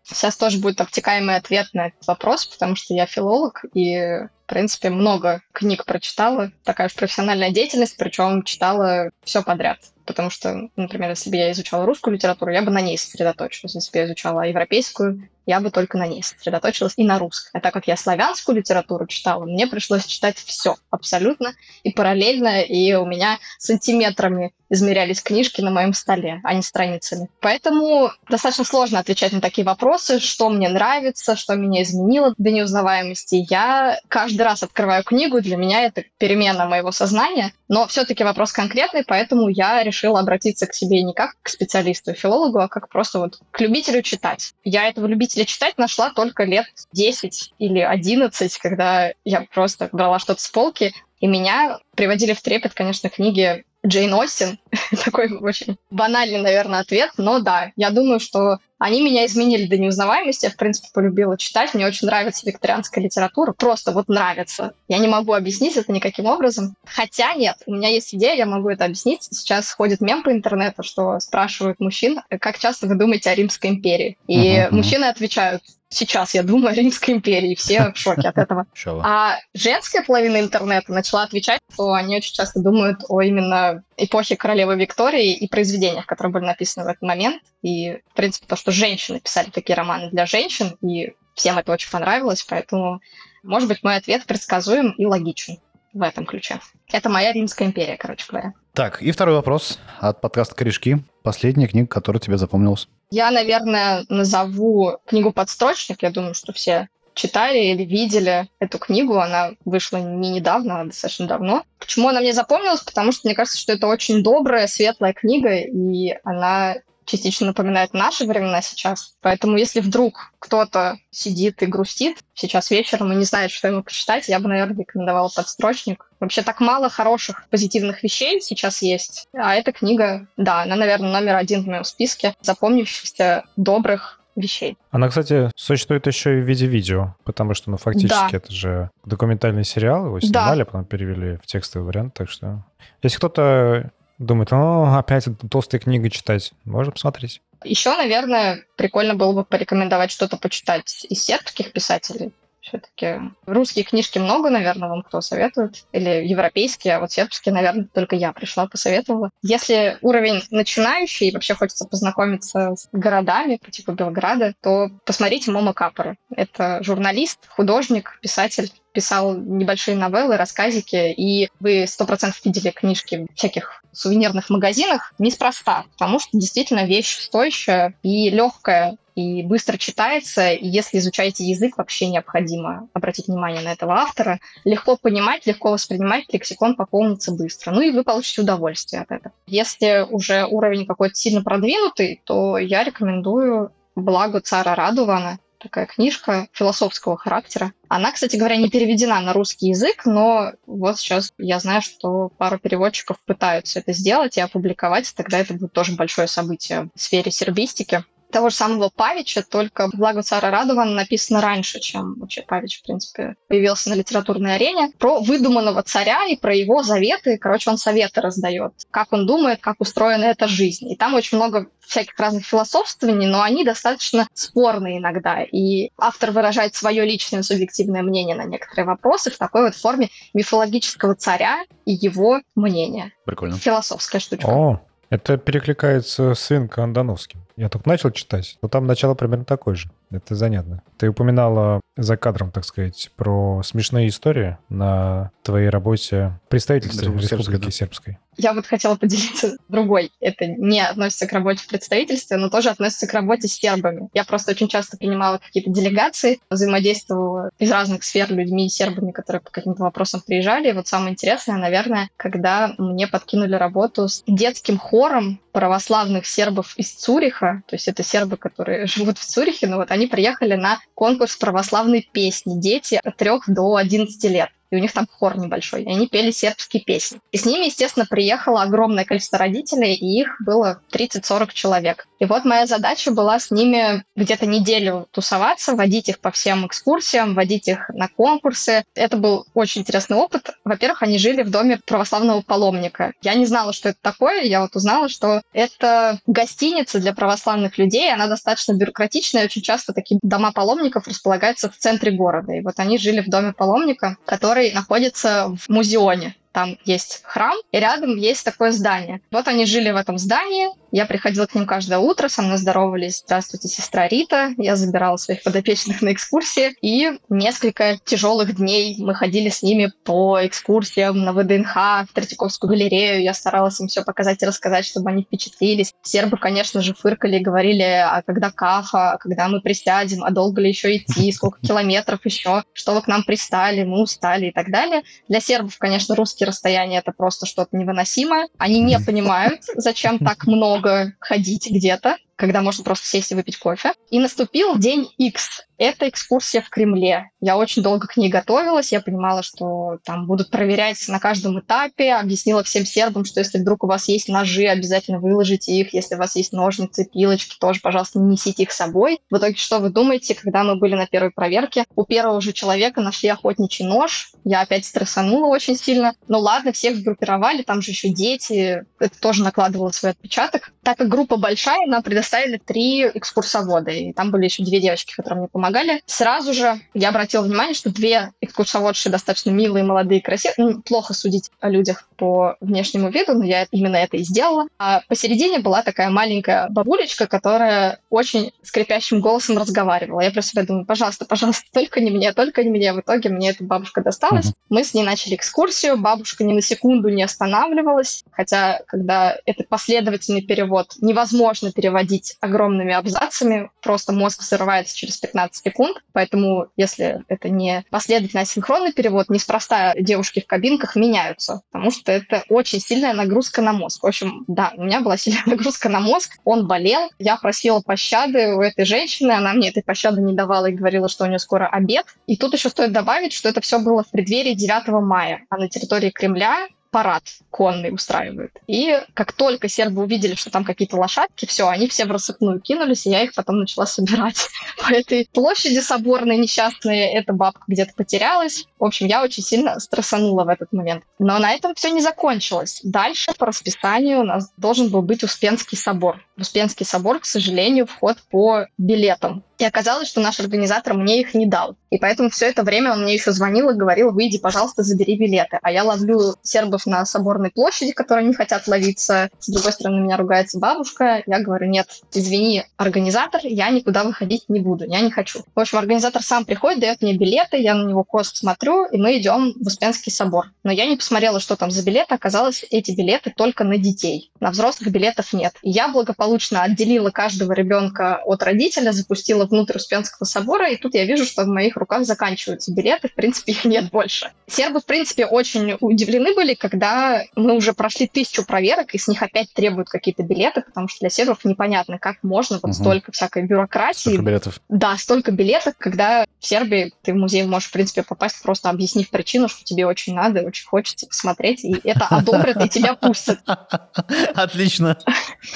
сейчас тоже будет обтекаемый ответ на этот вопрос, потому что я филолог и, в принципе, много книг прочитала. Такая уж профессиональная деятельность, причем читала все подряд. Потому что, например, если бы я изучала русскую литературу, я бы на ней сосредоточилась. Если бы я изучала европейскую, я бы только на ней сосредоточилась и на русской. А так как я славянскую литературу читала, мне пришлось читать все абсолютно и параллельно, и у меня сантиметрами измерялись книжки на моем столе, а не страницами. Поэтому достаточно сложно отвечать на такие вопросы, что мне нравится, что меня изменило до неузнаваемости. Я каждый раз открываю книгу, для меня это перемена моего сознания, но все-таки вопрос конкретный, поэтому я решила обратиться к себе не как к специалисту, филологу, а как просто вот к любителю читать. Я этого любителя читать нашла только лет 10 или 11, когда я просто брала что-то с полки, и меня приводили в трепет, конечно, книги Джейн Остин. Такой очень банальный, наверное, ответ, но да, я думаю, что они меня изменили до неузнаваемости. Я, в принципе, полюбила читать. Мне очень нравится викторианская литература. Просто вот нравится. Я не могу объяснить это никаким образом. Хотя нет, у меня есть идея, я могу это объяснить. Сейчас ходит мем по интернету, что спрашивают мужчин, как часто вы думаете о Римской империи. И мгм. мужчины отвечают, сейчас я думаю о Римской империи. Все в шоке от этого. А женская половина интернета начала отвечать, что они очень часто думают о именно эпохе королевы Виктории и произведениях, которые были написаны в этот момент. И, в принципе, то, что женщины писали такие романы для женщин, и всем это очень понравилось, поэтому, может быть, мой ответ предсказуем и логичен в этом ключе. Это моя Римская империя, короче говоря. Так, и второй вопрос от подкаста «Корешки». Последняя книга, которая тебе запомнилась. Я, наверное, назову книгу «Подстрочник». Я думаю, что все читали или видели эту книгу. Она вышла не недавно, а достаточно давно. Почему она мне запомнилась? Потому что мне кажется, что это очень добрая, светлая книга, и она частично напоминает наши времена сейчас. Поэтому если вдруг кто-то сидит и грустит сейчас вечером и не знает, что ему почитать, я бы, наверное, рекомендовала подстрочник. Вообще так мало хороших позитивных вещей сейчас есть. А эта книга, да, она, наверное, номер один в моем списке запомнившихся добрых вещей. Она, кстати, существует еще и в виде видео, потому что, ну, фактически Да. это же документальный сериал, его Да. снимали, потом перевели в текстовый вариант, так что... Если кто-то думает, о, опять эту толстая книга читать, можно посмотреть. Еще, наверное, прикольно было бы порекомендовать что-то почитать из сербских писателей. Все-таки русские книжки много, наверное, вам кто советует. Или европейские, а вот сербские, наверное, только я пришла, посоветовала. Если уровень начинающий и вообще хочется познакомиться с городами по типу Белграда, то посмотрите Момо Капора. Это журналист, художник, писатель писал небольшие новеллы, рассказики, и вы сто процентов видели книжки в всяких сувенирных магазинах неспроста, потому что действительно вещь стоящая и легкая, и быстро читается, и если изучаете язык, вообще необходимо обратить внимание на этого автора. Легко понимать, легко воспринимать, лексикон пополнится быстро. Ну и вы получите удовольствие от этого. Если уже уровень какой-то сильно продвинутый, то я рекомендую «Благо цара Радувана», такая книжка философского характера. Она, кстати говоря, не переведена на русский язык, но вот сейчас я знаю, что пару переводчиков пытаются это сделать и опубликовать, тогда это будет тоже большое событие в сфере сербистики того же самого Павича, только «Благо цара Радована» написано раньше, чем вообще Павич, в принципе, появился на литературной арене, про выдуманного царя и про его заветы. Короче, он советы раздает, как он думает, как устроена эта жизнь. И там очень много всяких разных философствований, но они достаточно спорные иногда. И автор выражает свое личное субъективное мнение на некоторые вопросы в такой вот форме мифологического царя и его мнения. Прикольно. Философская штучка. О, это перекликается с Винко Андановским. Я только начал читать, но там начало примерно такое же. Это занятно. Ты упоминала за кадром, так сказать, про смешные истории на твоей работе в представительстве Республики да. Сербской. я вот хотела поделиться другой. Это не относится к работе в представительстве, но тоже относится к работе с сербами. Я просто очень часто принимала какие-то делегации, взаимодействовала из разных сфер людьми и сербами, которые по каким-то вопросам приезжали. И вот самое интересное, наверное, когда мне подкинули работу с детским хором православных сербов из Цюриха, то есть это сербы, которые живут в Цюрихе, но вот они приехали на конкурс православной песни. Дети от 3 до 11 лет и у них там хор небольшой, и они пели сербские песни. И с ними, естественно, приехало огромное количество родителей, и их было 30-40 человек. И вот моя задача была с ними где-то неделю тусоваться, водить их по всем экскурсиям, водить их на конкурсы. Это был очень интересный опыт. Во-первых, они жили в доме православного паломника. Я не знала, что это такое, я вот узнала, что это гостиница для православных людей, она достаточно бюрократичная, очень часто такие дома паломников располагаются в центре города. И вот они жили в доме паломника, который который находится в музеоне. Там есть храм, и рядом есть такое здание. Вот они жили в этом здании, я приходила к ним каждое утро, со мной здоровались «Здравствуйте, сестра Рита». Я забирала своих подопечных на экскурсии. И несколько тяжелых дней мы ходили с ними по экскурсиям на ВДНХ, в Третьяковскую галерею. Я старалась им все показать и рассказать, чтобы они впечатлились. Сербы, конечно же, фыркали и говорили, а когда кафа, а когда мы присядем, а долго ли еще идти, сколько километров еще, что вы к нам пристали, мы устали и так далее. Для сербов, конечно, русские расстояния — это просто что-то невыносимое. Они не понимают, зачем так много ходить где-то, когда можно просто сесть и выпить кофе. И наступил день X. Это экскурсия в Кремле. Я очень долго к ней готовилась. Я понимала, что там будут проверять на каждом этапе. Объяснила всем сербам, что если вдруг у вас есть ножи, обязательно выложите их. Если у вас есть ножницы, пилочки, тоже, пожалуйста, не несите их с собой. В итоге, что вы думаете, когда мы были на первой проверке, у первого же человека нашли охотничий нож. Я опять стрессанула очень сильно. Ну ладно, всех сгруппировали, там же еще дети. Это тоже накладывало свой отпечаток. Так как группа большая, нам предоставили три экскурсовода. И там были еще две девочки, которые мне помогали помогали. Сразу же я обратила внимание, что две экскурсоводши достаточно милые, молодые, красивые. Ну, плохо судить о людях по внешнему виду, но я именно это и сделала. А посередине была такая маленькая бабулечка, которая очень скрипящим голосом разговаривала. Я про себя думаю, пожалуйста, пожалуйста, только не мне, только не мне. В итоге мне эта бабушка досталась. Mm-hmm. Мы с ней начали экскурсию. Бабушка ни на секунду не останавливалась, хотя когда это последовательный перевод, невозможно переводить огромными абзацами, просто мозг взрывается через 15 секунд, поэтому если это не последовательный, а синхронный перевод, неспроста девушки в кабинках меняются, потому что это очень сильная нагрузка на мозг. В общем, да, у меня была сильная нагрузка на мозг, он болел, я просила пощады у этой женщины, она мне этой пощады не давала и говорила, что у нее скоро обед. И тут еще стоит добавить, что это все было в преддверии 9 мая, а на территории Кремля парад конный устраивают. И как только сербы увидели, что там какие-то лошадки, все, они все в рассыпную кинулись, и я их потом начала собирать по этой площади соборной несчастной. Эта бабка где-то потерялась. В общем, я очень сильно стрессанула в этот момент. Но на этом все не закончилось. Дальше по расписанию у нас должен был быть Успенский собор. В Успенский собор, к сожалению, вход по билетам. И оказалось, что наш организатор мне их не дал. И поэтому все это время он мне еще звонил и говорил, выйди, пожалуйста, забери билеты. А я ловлю сербов на Соборной площади, которые не хотят ловиться. С другой стороны, меня ругается бабушка. Я говорю, нет, извини, организатор, я никуда выходить не буду, я не хочу. В общем, организатор сам приходит, дает мне билеты, я на него косо смотрю, и мы идем в Успенский собор. Но я не посмотрела, что там за билеты. Оказалось, эти билеты только на детей. На взрослых билетов нет. И я благополучно отделила каждого ребенка от родителя, запустила внутрь Успенского собора, и тут я вижу, что в моих руках заканчиваются билеты, в принципе, их нет больше. Сербы, в принципе, очень удивлены были, когда мы уже прошли тысячу проверок, и с них опять требуют какие-то билеты, потому что для сербов непонятно, как можно вот угу. столько всякой бюрократии. Столько билетов. Да, столько билетов, когда в Сербии ты в музей можешь, в принципе, попасть, просто объяснив причину, что тебе очень надо, очень хочется посмотреть, и это одобрят, и тебя пустят. Отлично.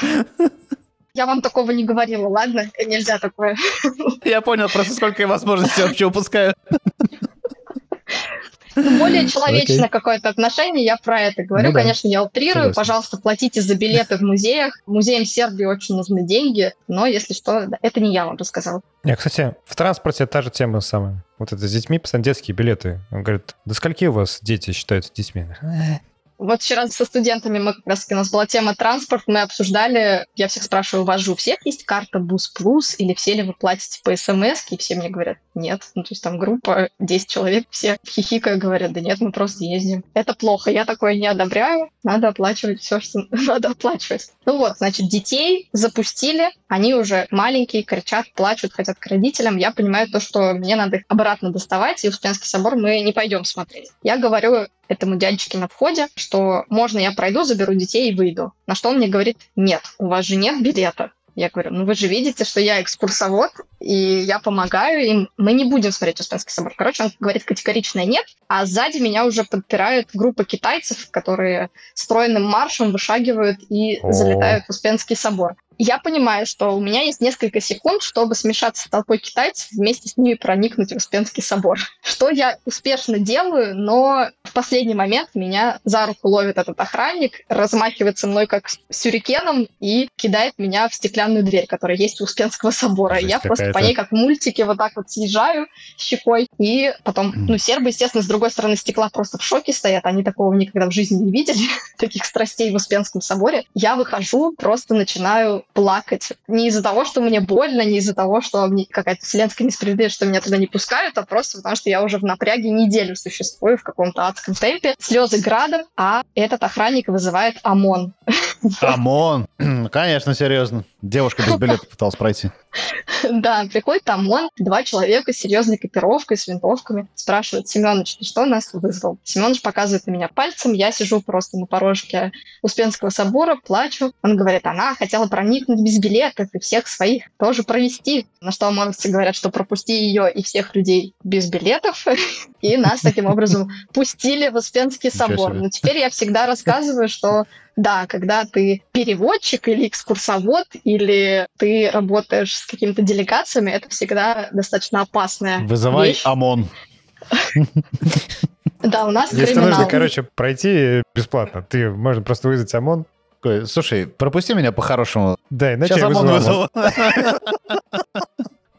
Я вам такого не говорила, ладно? Нельзя такое. Я понял, просто сколько я возможностей вообще упускаю. Ну, более человечное okay. какое-то отношение, я про это говорю. Ну, да. Конечно, я утрирую. Согласен. Пожалуйста, платите за билеты в музеях. Музеям Сербии очень нужны деньги, но, если что, это не я вам рассказал. Не, кстати, в транспорте та же тема самая. Вот это с детьми, постоянно детские билеты. Он говорит, до скольки у вас дети считаются детьми? Вот вчера со студентами мы как раз у нас была тема транспорт, мы обсуждали, я всех спрашиваю, у вас же у всех есть карта Бус Плюс, или все ли вы платите по смс, и все мне говорят, нет. Ну, то есть там группа, 10 человек, все хихикая говорят, да нет, мы просто ездим. Это плохо, я такое не одобряю, надо оплачивать все, что надо оплачивать. Ну вот, значит, детей запустили, они уже маленькие, кричат, плачут, хотят к родителям. Я понимаю то, что мне надо их обратно доставать, и Успенский собор мы не пойдем смотреть. Я говорю этому дядечке на входе, что можно я пройду, заберу детей и выйду. На что он мне говорит, нет, у вас же нет билета. Я говорю, ну вы же видите, что я экскурсовод, и я помогаю им. Мы не будем смотреть Успенский собор. Короче, он говорит категорично нет, а сзади меня уже подпирают группа китайцев, которые стройным маршем вышагивают и О. залетают в Успенский собор я понимаю, что у меня есть несколько секунд, чтобы смешаться с толпой китайцев, вместе с ними проникнуть в Успенский собор. Что я успешно делаю, но последний момент меня за руку ловит этот охранник, размахивается мной как сюрикеном и кидает меня в стеклянную дверь, которая есть у Успенского собора. Жесть я просто по ней как в мультике вот так вот съезжаю щекой, и потом, ну, сербы, естественно, с другой стороны стекла просто в шоке стоят, они такого никогда в жизни не видели, таких страстей в Успенском соборе. Я выхожу, просто начинаю плакать. Не из-за того, что мне больно, не из-за того, что мне какая-то вселенская несправедливость, что меня туда не пускают, а просто потому, что я уже в напряге неделю существую в каком-то адском темпе. Слезы градом, а этот охранник вызывает ОМОН. ОМОН? Конечно, серьезно. Девушка без билета пыталась пройти. Да, приходит ОМОН, два человека с серьезной экипировкой, с винтовками, спрашивают, Семенович, что нас вызвал? Семенович показывает на меня пальцем, я сижу просто на порожке Успенского собора, плачу. Он говорит, она хотела проникнуть без билетов и всех своих тоже провести. На что ОМОНовцы говорят, что пропусти ее и всех людей без билетов, и нас таким образом пустили в Успенский собор. Но теперь я всегда рассказываю, что да, когда ты переводчик или экскурсовод, или ты работаешь с какими-то делегациями, это всегда достаточно опасная Вызывай вещь. ОМОН. Да, у нас Если нужно, короче, пройти бесплатно, ты можно просто вызвать ОМОН. Слушай, пропусти меня по-хорошему. Да, иначе Сейчас ОМОН вызову.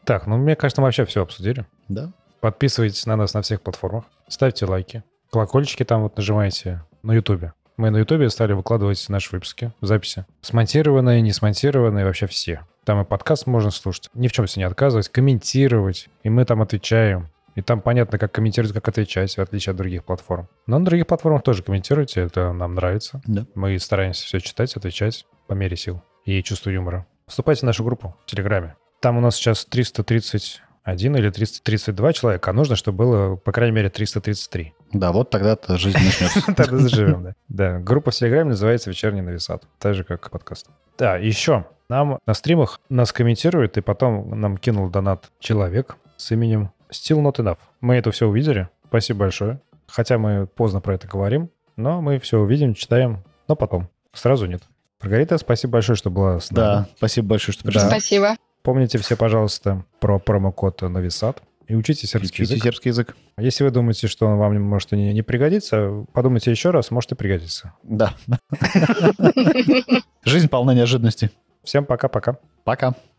Так, ну, мне кажется, мы вообще все обсудили. Да. Подписывайтесь на нас на всех платформах, ставьте лайки, колокольчики там вот нажимайте на Ютубе. Мы на Ютубе стали выкладывать наши выпуски, записи. Смонтированные, не смонтированные, вообще все. Там и подкаст можно слушать, ни в чем себе не отказывать, комментировать. И мы там отвечаем. И там понятно, как комментировать, как отвечать, в отличие от других платформ. Но на других платформах тоже комментируйте, это нам нравится. Да. Мы стараемся все читать, отвечать по мере сил и чувство юмора. Вступайте в нашу группу в Телеграме. Там у нас сейчас 330 один или 332 человека, а нужно, чтобы было, по крайней мере, 333. Да, вот тогда-то жизнь начнется. Тогда заживем, да. Да, группа в Телеграме называется «Вечерний нависат», так же, как подкаст. Да, еще. Нам на стримах нас комментирует, и потом нам кинул донат человек с именем Still Not Enough. Мы это все увидели. Спасибо большое. Хотя мы поздно про это говорим, но мы все увидим, читаем, но потом. Сразу нет. Маргарита, спасибо большое, что была с нами. Да, спасибо большое, что пришла. Спасибо. Помните все, пожалуйста, про промокод Новисат и учите сербский учите язык. сербский язык. Если вы думаете, что он вам может и не, не пригодится, подумайте еще раз, может и пригодится. Да. Жизнь полна неожиданностей. Всем пока-пока. Пока. -пока. пока.